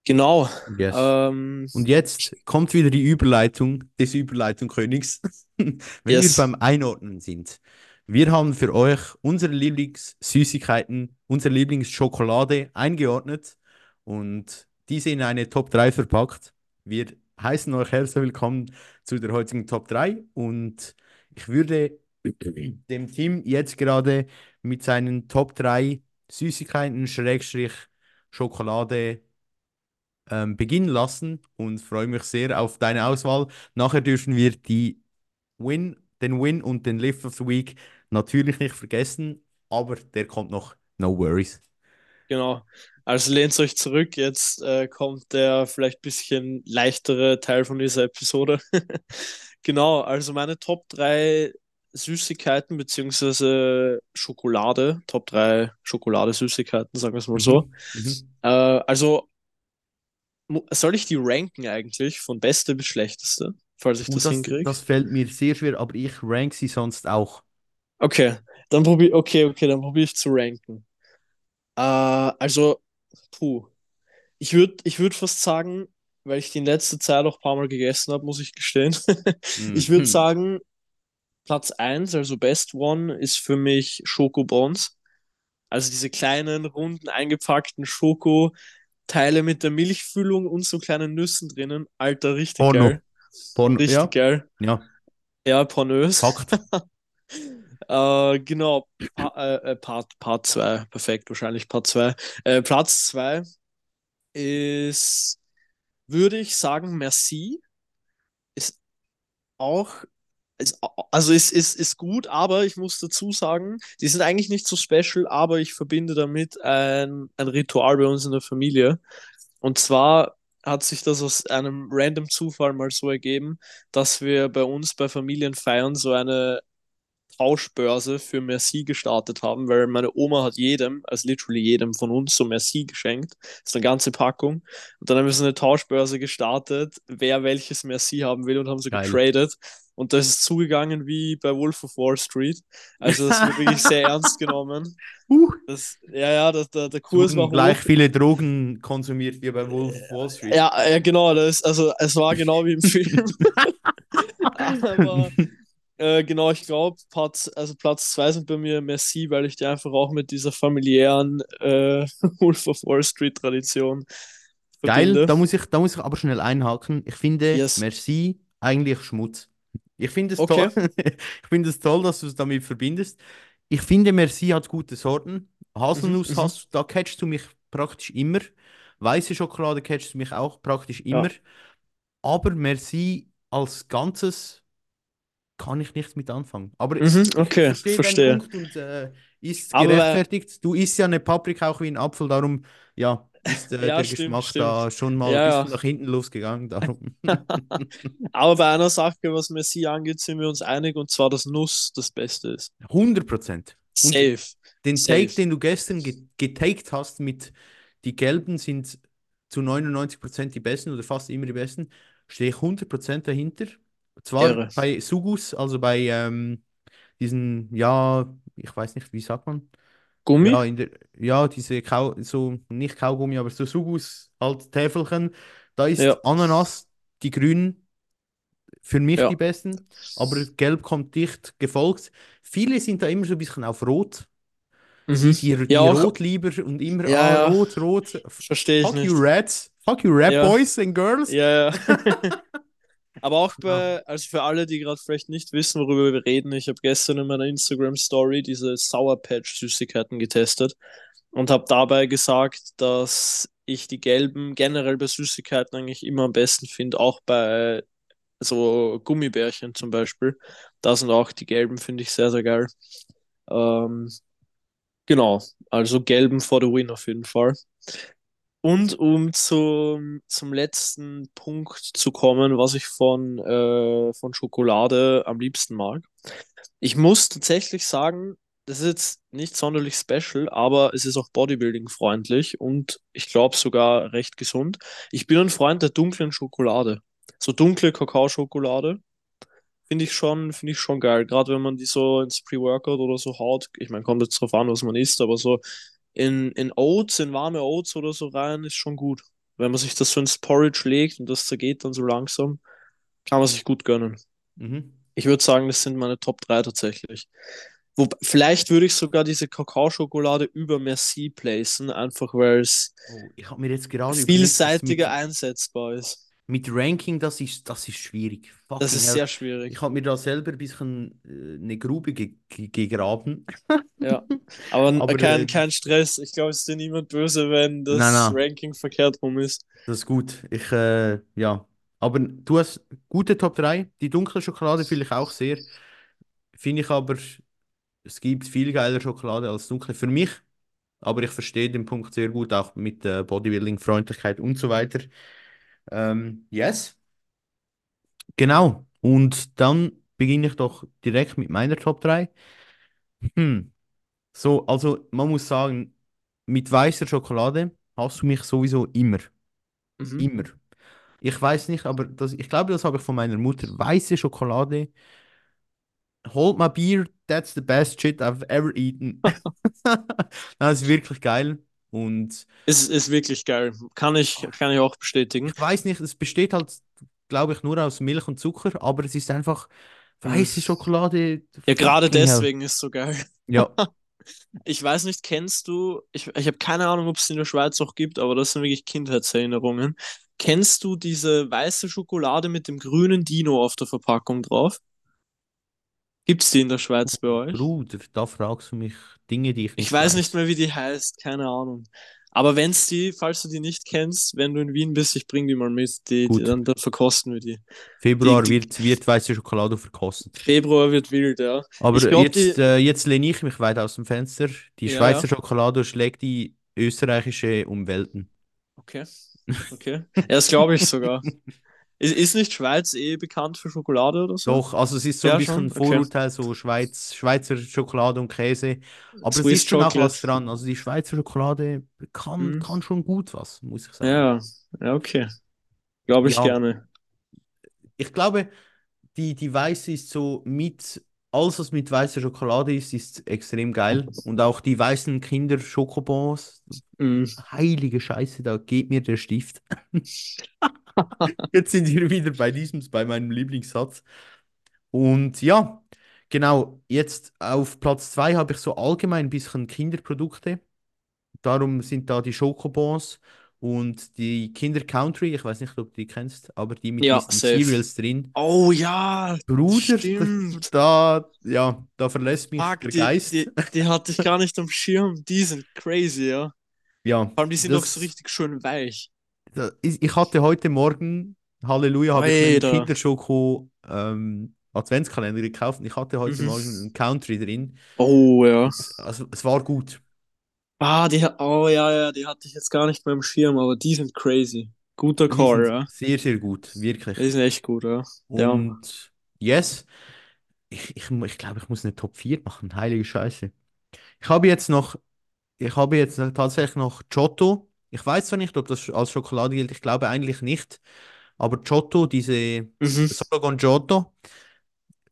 Genau. Yes. Ähm, und jetzt kommt wieder die Überleitung des Überleitungkönigs, wenn yes. wir beim Einordnen sind. Wir haben für euch unsere Lieblingssüßigkeiten, unsere Lieblingsschokolade eingeordnet und diese in eine Top 3 verpackt. Wir heißen euch herzlich willkommen zu der heutigen Top 3 und ich würde dem Team jetzt gerade mit seinen Top 3 Süßigkeiten, Schrägstrich, Schokolade ähm, beginnen lassen und freue mich sehr auf deine Auswahl. Nachher dürfen wir die Win, den Win und den Lift of the Week natürlich nicht vergessen, aber der kommt noch. No worries. Genau. Also lehnt euch zurück. Jetzt äh, kommt der vielleicht ein bisschen leichtere Teil von dieser Episode. genau, also meine Top 3 Süßigkeiten beziehungsweise Schokolade, Top 3 Schokolade-Süßigkeiten, sagen wir es mal so. Mhm. mhm. Äh, also soll ich die ranken eigentlich von beste bis schlechteste, falls ich das, das hinkriege? Das fällt mir sehr schwer, aber ich rank sie sonst auch. Okay, dann probier okay, okay, dann probiere ich zu ranken. Äh, also, puh. Ich würde ich würd fast sagen, weil ich die in letzter Zeit auch ein paar Mal gegessen habe, muss ich gestehen. Mhm. Ich würde sagen, Platz 1, also Best One, ist für mich Schokobons. Also diese kleinen, runden, eingepackten Schokoteile mit der Milchfüllung und so kleinen Nüssen drinnen. Alter, richtig Porno. geil. Porno. Richtig ja. geil. Ja. Ja, pornös. Fakt. äh, genau, pa äh, äh Part, Part 2, perfekt, wahrscheinlich Part 2. Äh, Platz 2 ist, würde ich sagen, Merci. Ist auch also ist, ist, ist gut, aber ich muss dazu sagen, die sind eigentlich nicht so special, aber ich verbinde damit ein, ein Ritual bei uns in der Familie. Und zwar hat sich das aus einem random Zufall mal so ergeben, dass wir bei uns bei Familienfeiern so eine Tauschbörse für Merci gestartet haben, weil meine Oma hat jedem, also literally jedem von uns so Merci geschenkt. Das ist eine ganze Packung. Und dann haben wir so eine Tauschbörse gestartet, wer welches Merci haben will und haben so Geil. getradet. Und das ist zugegangen wie bei Wolf of Wall Street. Also das wird wirklich sehr ernst genommen. Uh. Das, ja, ja, das, der, der Kurs war gleich hoch. viele Drogen konsumiert wie bei Wolf of Wall Street. Ja, ja genau. Das, also es war genau wie im Film. Aber äh, genau, ich glaube, Platz, also Platz zwei sind bei mir Merci, weil ich die einfach auch mit dieser familiären äh, Wolf of Wall Street Tradition verbinde. Geil, da muss, ich, da muss ich aber schnell einhaken. Ich finde yes. Merci eigentlich Schmutz. Ich finde es okay. toll. ich finde es toll, dass du es damit verbindest. Ich finde, Merci hat gute Sorten. Haselnuss mhm, mhm. hast, da catchst du mich praktisch immer. Weiße Schokolade catchst du mich auch praktisch immer. Ja. Aber Merci als Ganzes kann ich nichts mit anfangen. Aber mhm, okay, ich verstehe, verstehe. Punkt und äh, ist gerechtfertigt. Aber, du isst ja eine Paprika auch wie ein Apfel, darum ja, ist äh, ja, der stimmt, Geschmack stimmt. da schon mal ja, ein bisschen nach hinten losgegangen. Darum. Aber bei einer Sache, was Messi angeht, sind wir uns einig und zwar, dass Nuss das Beste ist. 100 Prozent. Safe. Den Safe. Take, den du gestern getaked hast mit die Gelben sind zu 99 Prozent die besten oder fast immer die besten, stehe ich 100 Prozent dahinter. Zwar Irre. bei Sugus, also bei ähm, diesen, ja, ich weiß nicht, wie sagt man? Gummi? Ja, der, ja diese Kau so, nicht Kaugummi, aber so Sugus, halt Täfelchen. Da ist ja. Ananas, die grünen, für mich ja. die besten, aber gelb kommt dicht gefolgt. Viele sind da immer so ein bisschen auf rot. Mhm. Die, die, ja, rot lieber und immer ah, rot, rot. Verstehe ich Fuck nicht. you Reds. Fuck you Red Boys and Girls. Ja, ja. Aber auch bei, also für alle, die gerade vielleicht nicht wissen, worüber wir reden, ich habe gestern in meiner Instagram-Story diese Sour Patch-Süßigkeiten getestet und habe dabei gesagt, dass ich die gelben generell bei Süßigkeiten eigentlich immer am besten finde, auch bei so Gummibärchen zum Beispiel. Da sind auch die gelben, finde ich sehr, sehr geil. Ähm, genau, also gelben for the win auf jeden Fall. Und um zum, zum letzten Punkt zu kommen, was ich von, äh, von Schokolade am liebsten mag. Ich muss tatsächlich sagen, das ist jetzt nicht sonderlich special, aber es ist auch Bodybuilding-freundlich und ich glaube sogar recht gesund. Ich bin ein Freund der dunklen Schokolade. So dunkle Kakaoschokolade finde ich schon, finde ich schon geil. Gerade wenn man die so ins Pre-Workout oder so haut. Ich meine, kommt jetzt drauf an, was man isst, aber so in, in Oats, in warme Oats oder so rein, ist schon gut. Wenn man sich das so ins Porridge legt und das zergeht dann so langsam, kann man sich gut gönnen. Mhm. Ich würde sagen, das sind meine Top 3 tatsächlich. Wo, vielleicht würde ich sogar diese Kakaoschokolade über Merci placen, einfach weil es Oh, vielseitiger mit, einsetzbar ist. Mit Ranking, das ist, das ist schwierig. Das Fucking ist hell. sehr schwierig. Ich habe mir da selber ein bisschen äh, eine Grube ge ge gegraben. Ja, aber, Aber, kein, äh, kein Stress. Ich glaube, es ist dir niemand böse, wenn das Nein, nein. Ranking verkehrt rum ist. Das ist gut. Ich, äh, ja. Aber du hast gute Top 3. Die dunkle Schokolade fühle ich auch sehr. Finde ich aber, es gibt viel geilere Schokolade als dunkle für mich. Aber ich verstehe den Punkt sehr gut, auch mit äh, Bodybuilding, Freundlichkeit und so weiter. Ähm, yes, genau. Und dann beginne ich doch direkt mit meiner Top 3. Hm. So, also man muss sagen, mit weißer Schokolade hast du mich sowieso immer. Mhm. Immer. Ich weiß nicht, aber das, ich glaube, das habe ich von meiner Mutter. Weiße Schokolade. Hold my beer, that's the best shit I've ever eaten. Das ist wirklich geil. Und Ist, ist wirklich geil. Kann ich, kann ich auch bestätigen. ich weiß nicht, es besteht halt, glaube ich, nur aus Milch und Zucker, aber es ist einfach weiße Schokolade. Ja, gerade deswegen ist es so geil. Ja, Ich weiß nicht, kennst du, ich, ich habe keine Ahnung, ob es in der Schweiz auch gibt, aber das sind wirklich Kindheitserinnerungen. Kennst du diese weiße Schokolade mit dem grünen Dino auf der Verpackung drauf? Gibt's die in der Schweiz bei euch? Bruder, da fragst du mich Dinge, die ich Ich nicht weiß nicht mehr, wie die heißt, keine Ahnung. Aber wenn's die, falls du die nicht kennst, wenn du in Wien bist, ich bring die mal mit, die, die, dann, dann verkosten wir die. Februar die- wird, wird weiße Schokolade verkostet. Februar wird wild, ja. Aber glaub, jetzt, die- äh, jetzt lehne ich mich weit aus dem Fenster. Die Ja, Schweizer. Schokolade schlägt die österreichische um Welten. Okay, okay. Ja, das glaube ich sogar. Ist, ist nicht Schweiz eh bekannt für Schokolade oder so? Doch, also es ist so ein Ja, bisschen schon, okay. Vorurteil, so Schweiz, Schweizer Schokolade und Käse. Aber es Swiss ist schon auch was dran. Also die Schweizer Schokolade kann, Mhm. kann schon gut was, muss ich sagen. Ja, ja, okay. Glaube ich Ja. gerne. Ich glaube, die, die weiße ist so mit, alles was mit weißer Schokolade ist, ist extrem geil. Und auch die weißen Kinder-Schokobons, Mhm. heilige Scheiße, da geht mir der Stift. Jetzt sind wir wieder bei diesem, bei meinem Lieblingssatz. Und ja, genau, jetzt auf Platz zwei habe ich so allgemein ein bisschen Kinderprodukte. Darum sind da die Schokobons und die Kinder Country. Ich weiß nicht, ob du die kennst, aber die mit Ja, diesen safe. Cereals drin. Oh ja, Bruder, stimmt. da, ja, da verlässt mich Fuck, der die, Geist. die, die hatte ich gar nicht am Schirm. Die sind crazy, ja. Ja, Vor allem, die sind das- auch so richtig schön weich. Da- ich hatte heute Morgen, Halleluja, habe ich einen Kinderschoko ähm, Adventskalender gekauft und ich hatte heute Mhm. Morgen einen Country drin. Oh ja. Es, also, es war gut. Ah, die, oh ja, ja, die hatte ich jetzt gar nicht mehr im Schirm, aber die sind crazy. Guter sind ja. Sehr, sehr gut, wirklich. Die sind echt gut, ja. Ja. Und yes, ich, ich, ich glaube, ich muss eine Top 4 machen. Heilige Scheiße. Ich habe jetzt noch, ich habe jetzt tatsächlich noch Giotto. Ich weiß zwar nicht, ob das als Schokolade gilt, ich glaube eigentlich nicht. Aber Giotto, diese Mhm. Solo con Giotto,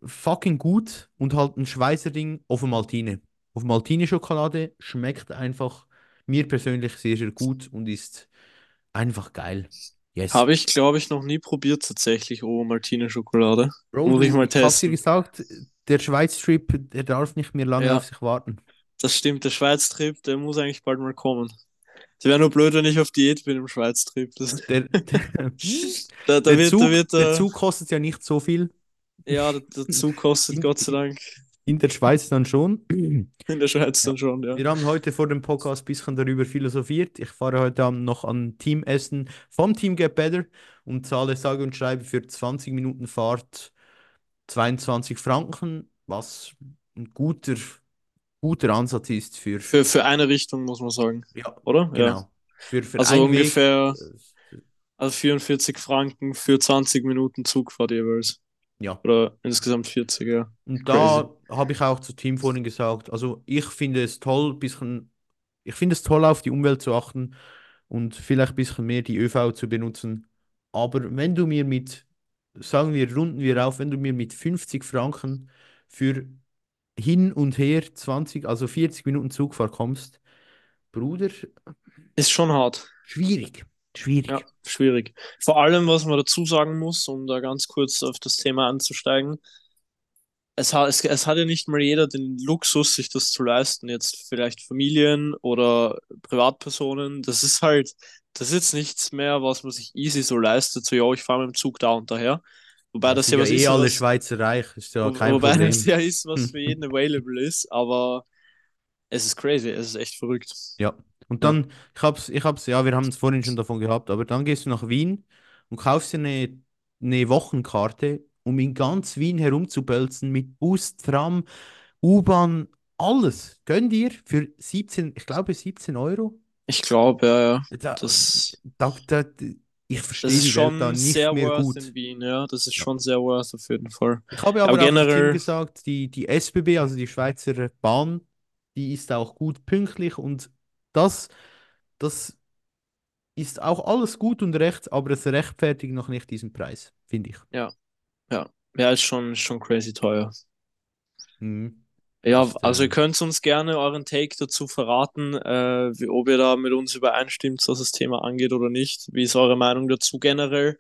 fucking gut und halt ein Schweizer Ding auf Maltine. Auf Maltine Schokolade schmeckt einfach mir persönlich sehr, sehr gut und ist einfach geil. Yes. Habe ich, glaube ich, noch nie probiert tatsächlich, oh, Martine Schokolade. Bro, Muss ich du- mal ich hab's dir testen. gesagt, der Schweiz-Trip, der darf nicht mehr lange Ja. auf sich warten. Das stimmt, der Schweiz-Trip, der muss eigentlich bald mal kommen. Es wäre nur blöd, wenn ich auf Diät bin im Schweiz-Trip. Das, Der, da, da der, wird, Zug, da wird der äh, Zug kostet ja nicht so viel. ja, der, Zug kostet Gott sei Dank In der Schweiz dann schon. In der Schweiz dann schon, ja. Wir haben heute vor dem Podcast ein bisschen darüber philosophiert. Ich fahre heute Abend noch an Teamessen vom Team Get Better und zahle sage und schreibe für 20 Minuten Fahrt 22 Franken, was ein guter, guter Ansatz ist für, Für, für eine Richtung, muss man sagen, ja, oder? Ja. genau. Für, für Also ungefähr Weg, äh, also 44 Franken für 20 Minuten Zugfahrt jeweils. ja. Oder insgesamt 40, ja. Und da habe ich auch zu Team vorhin gesagt, also ich finde es toll, bisschen, ich finde es toll, auf die Umwelt zu achten und vielleicht ein bisschen mehr die ÖV zu benutzen. Aber wenn du mir mit, sagen wir, runden wir auf, wenn du mir mit 50 Franken für hin und her 20, also 40 Minuten Zugfahrt kommst, Bruder, Ist schon hart. schwierig, schwierig. Ja, schwierig. Vor allem, was man dazu sagen muss, um da ganz kurz auf das Thema anzusteigen, es hat, es, es hat ja nicht mal jeder den Luxus, sich das zu leisten. Jetzt vielleicht Familien oder Privatpersonen. Das ist halt, das ist jetzt nichts mehr, was man sich easy so leistet. So, ja, ich fahre mit dem Zug da und daher. Wobei das sind ja was ja ist, eh alle was, Schweizer reich, ist ja kein wobei Problem. das ja ist, was für jeden available ist. Aber es ist crazy, es ist echt verrückt. Ja, und Ja. dann, ich hab's, ich hab's, ja, wir haben es vorhin schon davon gehabt, aber dann gehst du nach Wien und kaufst dir eine, eine Wochenkarte, um in ganz Wien herumzubölzen mit Bus, Tram, U-Bahn, alles. Gönn dir für 17, ich glaube 17 Euro. Ich glaube, ja, ja. Da, Das, da, da, ich verstehe das ist die Welt schon nicht sehr mehr worth gut. in Wien, ja. Das ist Ja. schon sehr worth auf jeden Fall. Ich habe Aber aber auch generell- gesagt, die, die SBB, also die Schweizer Bahn, die ist auch gut pünktlich und das, das ist auch alles gut und recht, aber es rechtfertigt noch nicht diesen Preis, finde ich. Ja, ja, ist schon, ist schon crazy teuer. Mhm. Ja, also ihr könnt uns gerne euren Take dazu verraten, äh, wie, ob ihr da mit uns übereinstimmt, was das Thema angeht oder nicht. Wie ist eure Meinung dazu generell?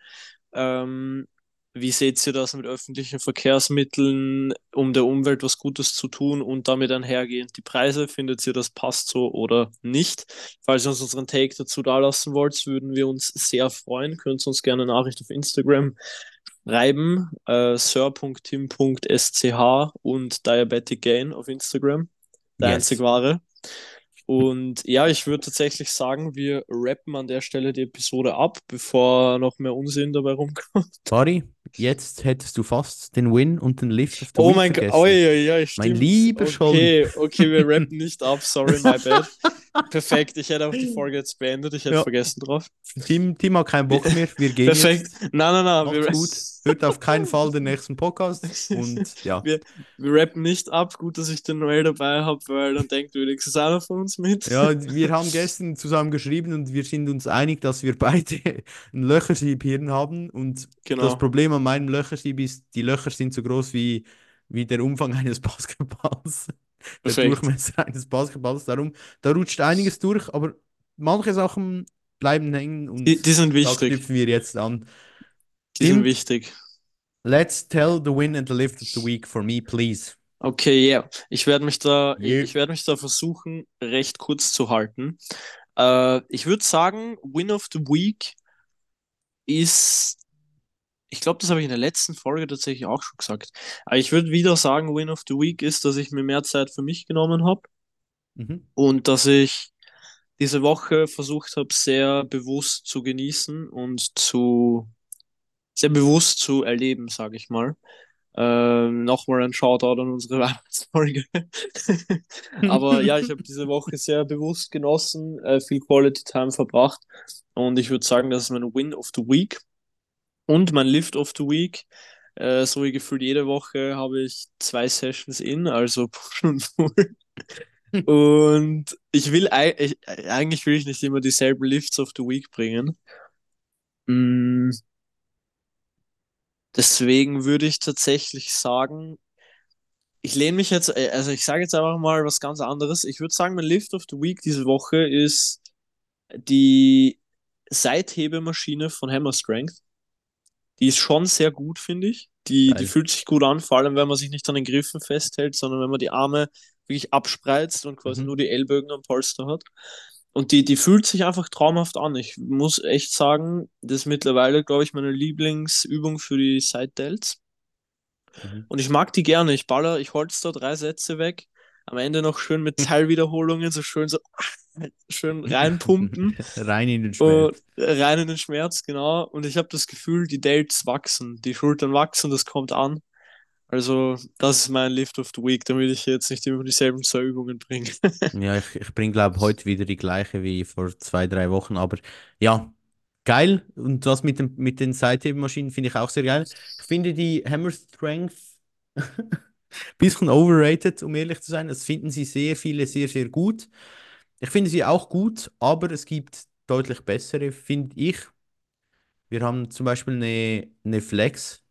Ähm, wie seht ihr das mit öffentlichen Verkehrsmitteln, um der Umwelt was Gutes zu tun und damit einhergehend die Preise? Findet ihr, das passt so oder nicht? Falls ihr uns unseren Take dazu da lassen wollt, würden wir uns sehr freuen. Könnt ihr uns gerne eine Nachricht auf Instagram schreiben, äh, sir.tim.sch und Diabetic Gain auf Instagram. Der Yes. einzig wahre. Und ja, ich würde tatsächlich sagen, wir rappen an der Stelle die Episode ab, bevor noch mehr Unsinn dabei rumkommt. Bari, jetzt hättest du fast den Win und den Lift the Oh mein Gott, oi, oi, oi, stimmt. lieber Okay, okay, wir rappen nicht ab, sorry, my bad. Perfekt, ich hätte auch die Folge jetzt beendet, ich hätte Ja. vergessen drauf. Tim, Tim hat keinen Bock mehr, wir gehen Perfekt. jetzt. Nein, nein, nein, wir, gut. Hört auf keinen Fall den nächsten Podcast und ja. wir, wir rappen nicht ab. Gut, dass ich den Noel dabei habe, weil dann denkt wenigstens einer von uns mit. Ja, wir haben gestern zusammen geschrieben und wir sind uns einig, dass wir beide ein Löchersiebhirn haben. Und Genau. das Problem an meinem Löchersieb ist, die Löcher sind so groß wie, wie der Umfang eines Basketballs. Der. Durchmesser eines Basketballs. Darum, da rutscht einiges durch, aber manche Sachen bleiben hängen und Die, die sind wichtig. knüpfen wir jetzt an. Die sind Tim? wichtig. Let's tell the win and the lift of the week for me, please. Okay, ja. Ich werde mich da, Yeah. ich werde mich da versuchen, recht kurz zu halten. Äh, ich würde sagen, Win of the Week ist, ich glaube, das habe ich in der letzten Folge tatsächlich auch schon gesagt. Aber ich würde wieder sagen, Win of the Week ist, dass ich mir mehr Zeit für mich genommen habe Mhm. und dass ich diese Woche versucht habe, sehr bewusst zu genießen und zu sehr bewusst zu erleben, sage ich mal. Ähm, Nochmal ein Shoutout an unsere Weihnachtsfolge. Aber ja, ich habe diese Woche sehr bewusst genossen, äh, viel Quality Time verbracht und ich würde sagen, das ist mein Win of the Week und mein Lift of the Week. Äh, so wie gefühlt jede Woche habe ich zwei Sessions in, also Push und Pull. Und ich will ich, eigentlich will ich nicht immer dieselben Lifts of the Week bringen. Mm, Deswegen würde ich tatsächlich sagen, ich lehne mich jetzt, äh, also ich sage jetzt einfach mal was ganz anderes. Ich würde sagen, mein Lift of the Week diese Woche ist die Seithebemaschine von Hammer Strength. Die ist schon sehr gut, finde ich. Die, die Geil. fühlt sich gut an, vor allem wenn man sich nicht an den Griffen festhält, sondern wenn man die Arme wirklich abspreizt und quasi Mhm. nur die Ellbogen am Polster hat. Und die, die fühlt sich einfach traumhaft an. Ich muss echt sagen, das ist mittlerweile, glaube ich, meine Lieblingsübung für die Side Delts. Mhm. Und ich mag die gerne. Ich baller, ich holz da drei Sätze weg. Am Ende noch schön mit Teilwiederholungen, so schön so schön reinpumpen. Rein in den Und Schmerz. rein in den Schmerz, genau. Und ich habe das Gefühl, die Delts wachsen, die Schultern wachsen, das kommt an. Also, das ist mein Lift of the Week, damit ich jetzt nicht immer dieselben zwei Übungen bringe. Ja, ich, ich bringe, glaube heute wieder die gleiche wie vor zwei, drei Wochen. Aber ja, geil. Und das mit, dem, mit den Seithebemaschinen finde ich auch sehr geil. Ich finde die Hammer Strength ein bisschen overrated, um ehrlich zu sein. Das finden sie sehr viele sehr, sehr gut. Ich finde sie auch gut, aber es gibt deutlich bessere, finde ich. Wir haben zum Beispiel eine, eine Flex,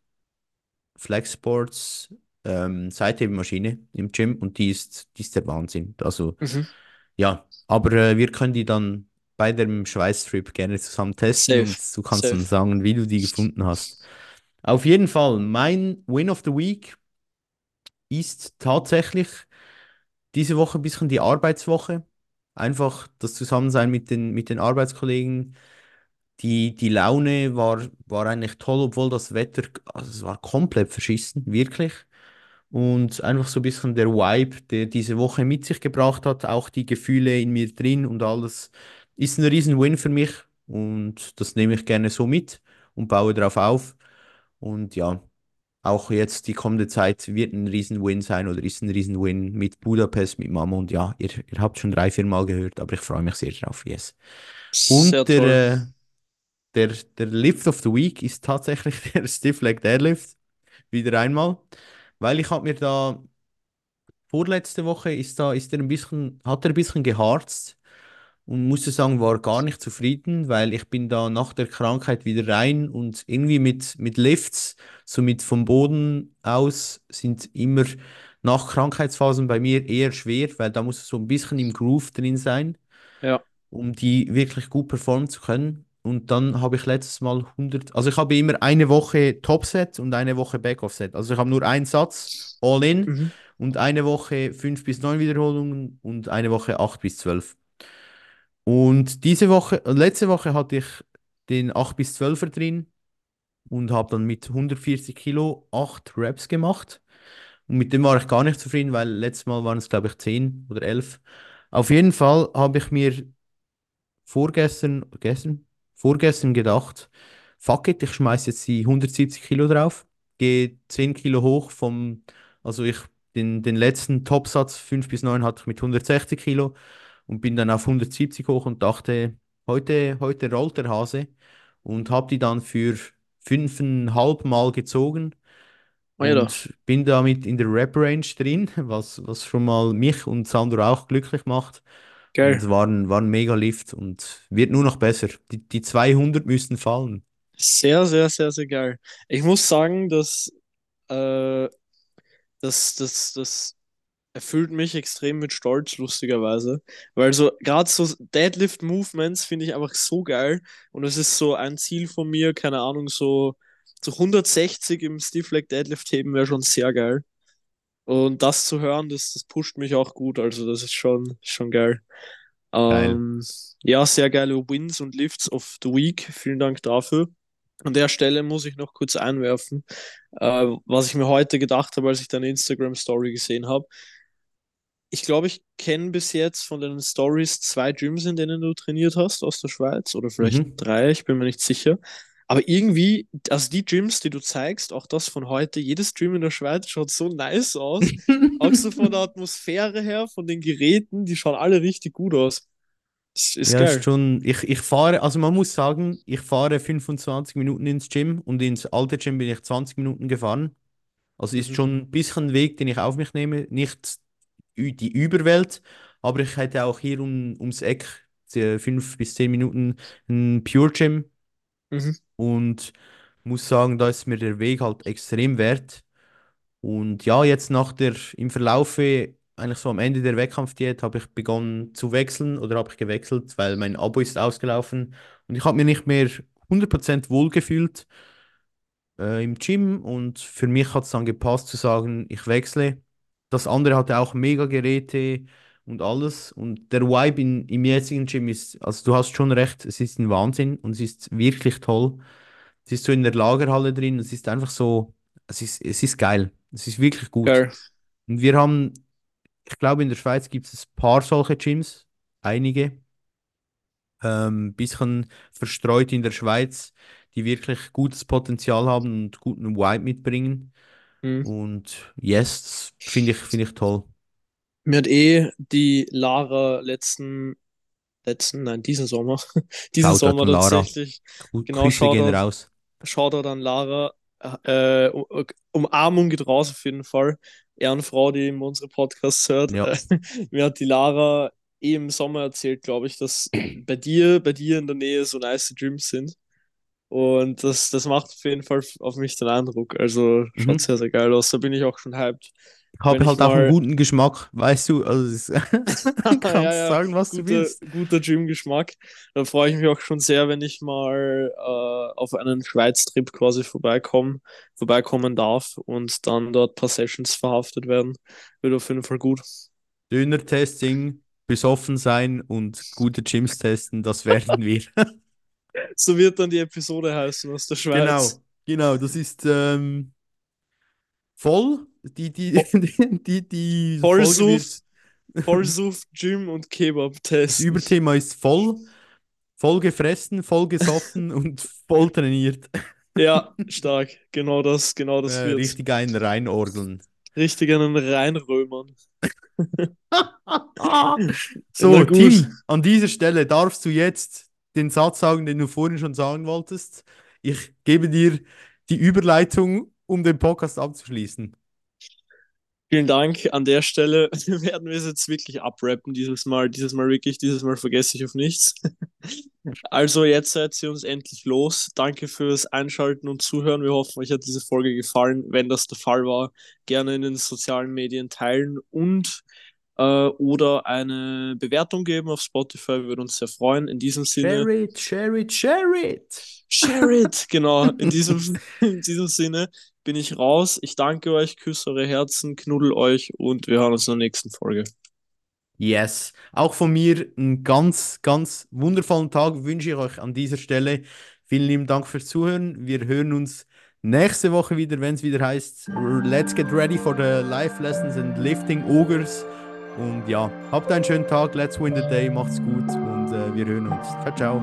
Flex Sports ähm, Seithebemaschine im Gym und die ist, die ist der Wahnsinn. Also Mhm. ja, aber äh, wir können die dann bei dem Schweißtrip gerne zusammen testen und Safe, du kannst dann safe. sagen, wie du die gefunden hast. Auf jeden Fall, mein Win of the Week ist tatsächlich diese Woche ein bisschen die Arbeitswoche. Einfach das Zusammensein mit den, mit den Arbeitskollegen. Die, die Laune war, war eigentlich toll, obwohl das Wetter, also es war komplett verschissen, wirklich. Und einfach so ein bisschen der Vibe, der diese Woche mit sich gebracht hat, auch die Gefühle in mir drin und alles, ist ein riesen Win für mich. Und das nehme ich gerne so mit und baue darauf auf. Und ja, auch jetzt die kommende Zeit wird ein riesen Win sein oder ist ein riesen Win mit Budapest, mit Mama. Und ja, ihr, ihr habt schon drei, vier Mal gehört, aber ich freue mich sehr drauf, yes. Sehr Und der, äh, der, der Lift of the Week ist tatsächlich der Stiff Leg Deadlift. Wieder einmal. Weil ich habe mir da vorletzte Woche ist da, ist er ein bisschen, hat er ein bisschen geharzt und musste sagen, war gar nicht zufrieden, weil ich bin da nach der Krankheit wieder rein und irgendwie mit, mit Lifts, somit vom Boden aus, sind immer nach Krankheitsphasen bei mir eher schwer, weil da muss so ein bisschen im Groove drin sein Ja, um die wirklich gut performen zu können. Und dann habe ich letztes Mal 100, also ich habe immer eine Woche Topset und eine Woche Backoff-Set. Also ich habe nur einen Satz, all in, mhm. und eine Woche 5 bis 9 Wiederholungen und eine Woche 8 bis 12. Und diese Woche, letzte Woche hatte ich den 8 bis 12er drin und habe dann mit 140 Kilo 8 Reps gemacht. Und mit dem war ich gar nicht zufrieden, weil letztes Mal waren es, glaube ich, 10 oder 11. Auf jeden Fall habe ich mir vorgestern, gestern, vorgestern gedacht, fuck it, ich schmeiß jetzt die 170 Kilo drauf, gehe 10 Kilo hoch vom, also ich, den, den letzten Topsatz 5 bis 9 hatte ich mit 160 Kilo und bin dann auf 170 hoch und dachte, heute, heute rollt der Hase und habe die dann für fünfeinhalb Mal gezogen Oh ja, und bin damit in der Rap-Range drin, was, was schon mal mich und Sandro auch glücklich macht. Geil. es war ein, war ein mega Lift und wird nur noch besser. Die, die 200 müssen fallen. Sehr, sehr, sehr, sehr geil. Ich muss sagen, dass äh, das, das, das erfüllt mich extrem mit Stolz, lustigerweise. Weil so, gerade so Deadlift-Movements finde ich einfach so geil. Und es ist so ein Ziel von mir, keine Ahnung, so, so 160 im Stiff Leg Deadlift heben wäre schon sehr geil. Und das zu hören, das, das pusht mich auch gut. Also, das ist schon, schon geil. Geil. Ähm, ja, sehr geile Wins und Lifts of the Week. Vielen Dank dafür. An der Stelle muss ich noch kurz einwerfen, äh, was ich mir heute gedacht habe, als ich deine Instagram-Story gesehen habe. Ich glaube, ich kenne bis jetzt von deinen Stories zwei Gyms, in denen du trainiert hast aus der Schweiz oder vielleicht Mhm. drei, ich bin mir nicht sicher. Aber irgendwie, also die Gyms, die du zeigst, auch das von heute, jedes Gym in der Schweiz schaut so nice aus. Auch so von der Atmosphäre her, von den Geräten, die schauen alle richtig gut aus. Das ist Ja, geil. schon, ich, ich fahre, also man muss sagen, ich fahre 25 Minuten ins Gym und ins alte Gym bin ich 20 Minuten gefahren. Also ist Mhm. schon ein bisschen ein Weg, den ich auf mich nehme. Nicht die Überwelt, aber ich hätte auch hier um, ums Eck, fünf bis zehn Minuten, ein Pure Gym Mhm. und muss sagen, da ist mir der Weg halt extrem wert. Und ja, jetzt nach der, im Verlaufe, eigentlich so am Ende der Wettkampfdiät, habe ich begonnen zu wechseln oder habe ich gewechselt, weil mein Abo ist ausgelaufen und ich habe mir nicht mehr 100% wohl gefühlt äh, im Gym und für mich hat es dann gepasst zu sagen, ich wechsle. Das andere hatte auch Mega-Geräte und alles und der Vibe in, im jetzigen Gym ist, also du hast schon recht, es ist ein Wahnsinn und es ist wirklich toll. Es ist so in der Lagerhalle drin, es ist einfach so es ist, es ist geil. Es ist wirklich gut. Geil. Und wir haben, ich glaube, in der Schweiz gibt es ein paar solche Gyms, einige, ähm, bisschen verstreut in der Schweiz, die wirklich gutes Potenzial haben und guten Vibe mitbringen. Mhm. Und yes, finde ich, finde ich toll. Mir hat eh die Lara letzten, letzten, nein, diesen Sommer, diesen Shoutout Sommer Lara. tatsächlich, Gu- Genau, Grüße gehen Shoutout. raus. Shoutout an Lara, äh, um- Umarmung geht raus auf jeden Fall. Ehrenfrau, die immer unsere Podcasts hört. Ja. Mir hat die Lara eh im Sommer erzählt, glaube ich, dass bei dir, bei dir in der Nähe so nice Gyms sind. Und das, das macht auf jeden Fall auf mich den Eindruck. Also schaut Mhm. sehr, sehr geil aus. Da bin ich auch schon hyped. Habe Wenn ich halt auch einen mal- guten Geschmack, weißt du. Also du kannst Ja, ja, sagen, was du guter, willst. guter Gym-Geschmack. Da freue ich mich auch schon sehr, wenn ich mal äh, auf einen Schweiz-Trip quasi vorbeikomme, vorbeikommen darf und dann dort ein paar Sessions verhaftet werden. Wird auf jeden Fall gut. Döner-Testing, besoffen sein und gute Gyms testen, das werden wir. So wird dann die Episode heißen aus der Schweiz. Genau, genau, das ist ähm, voll. Die, die, die, die, die wird, Vollsuff, Gym und das Kebab-Test. Überthema ist voll, voll gefressen, voll gesoffen und voll trainiert. Ja, stark. Genau das, genau das Äh, wird's. richtig einen reinorgeln. Richtig einen reinrömern. So. Tim, an dieser Stelle darfst du jetzt den Satz sagen, den du vorhin schon sagen wolltest. Ich gebe dir die Überleitung, um den Podcast abzuschließen. Vielen Dank. An der Stelle werden wir es jetzt wirklich abrappen, dieses Mal. Dieses Mal wirklich, dieses Mal vergesse ich auf nichts. Also, jetzt seid ihr uns endlich los. Danke fürs Einschalten und Zuhören. Wir hoffen, euch hat diese Folge gefallen. Wenn das der Fall war, gerne in den sozialen Medien teilen und äh, oder eine Bewertung geben auf Spotify. Würde uns sehr freuen. In diesem Sinne. Share it, share it, share it. Share it! Genau, in diesem, in diesem Sinne bin ich raus. Ich danke euch, küsse eure Herzen, knuddel euch und wir hören uns in der nächsten Folge. Yes. Auch von mir einen ganz, ganz wundervollen Tag wünsche ich euch an dieser Stelle. Vielen lieben Dank fürs Zuhören. Wir hören uns nächste Woche wieder, wenn es wieder heißt, Let's get ready for the life lessons and lifting ogres. Und ja, habt einen schönen Tag, let's win the day, macht's gut und äh, wir hören uns. Ciao, ciao.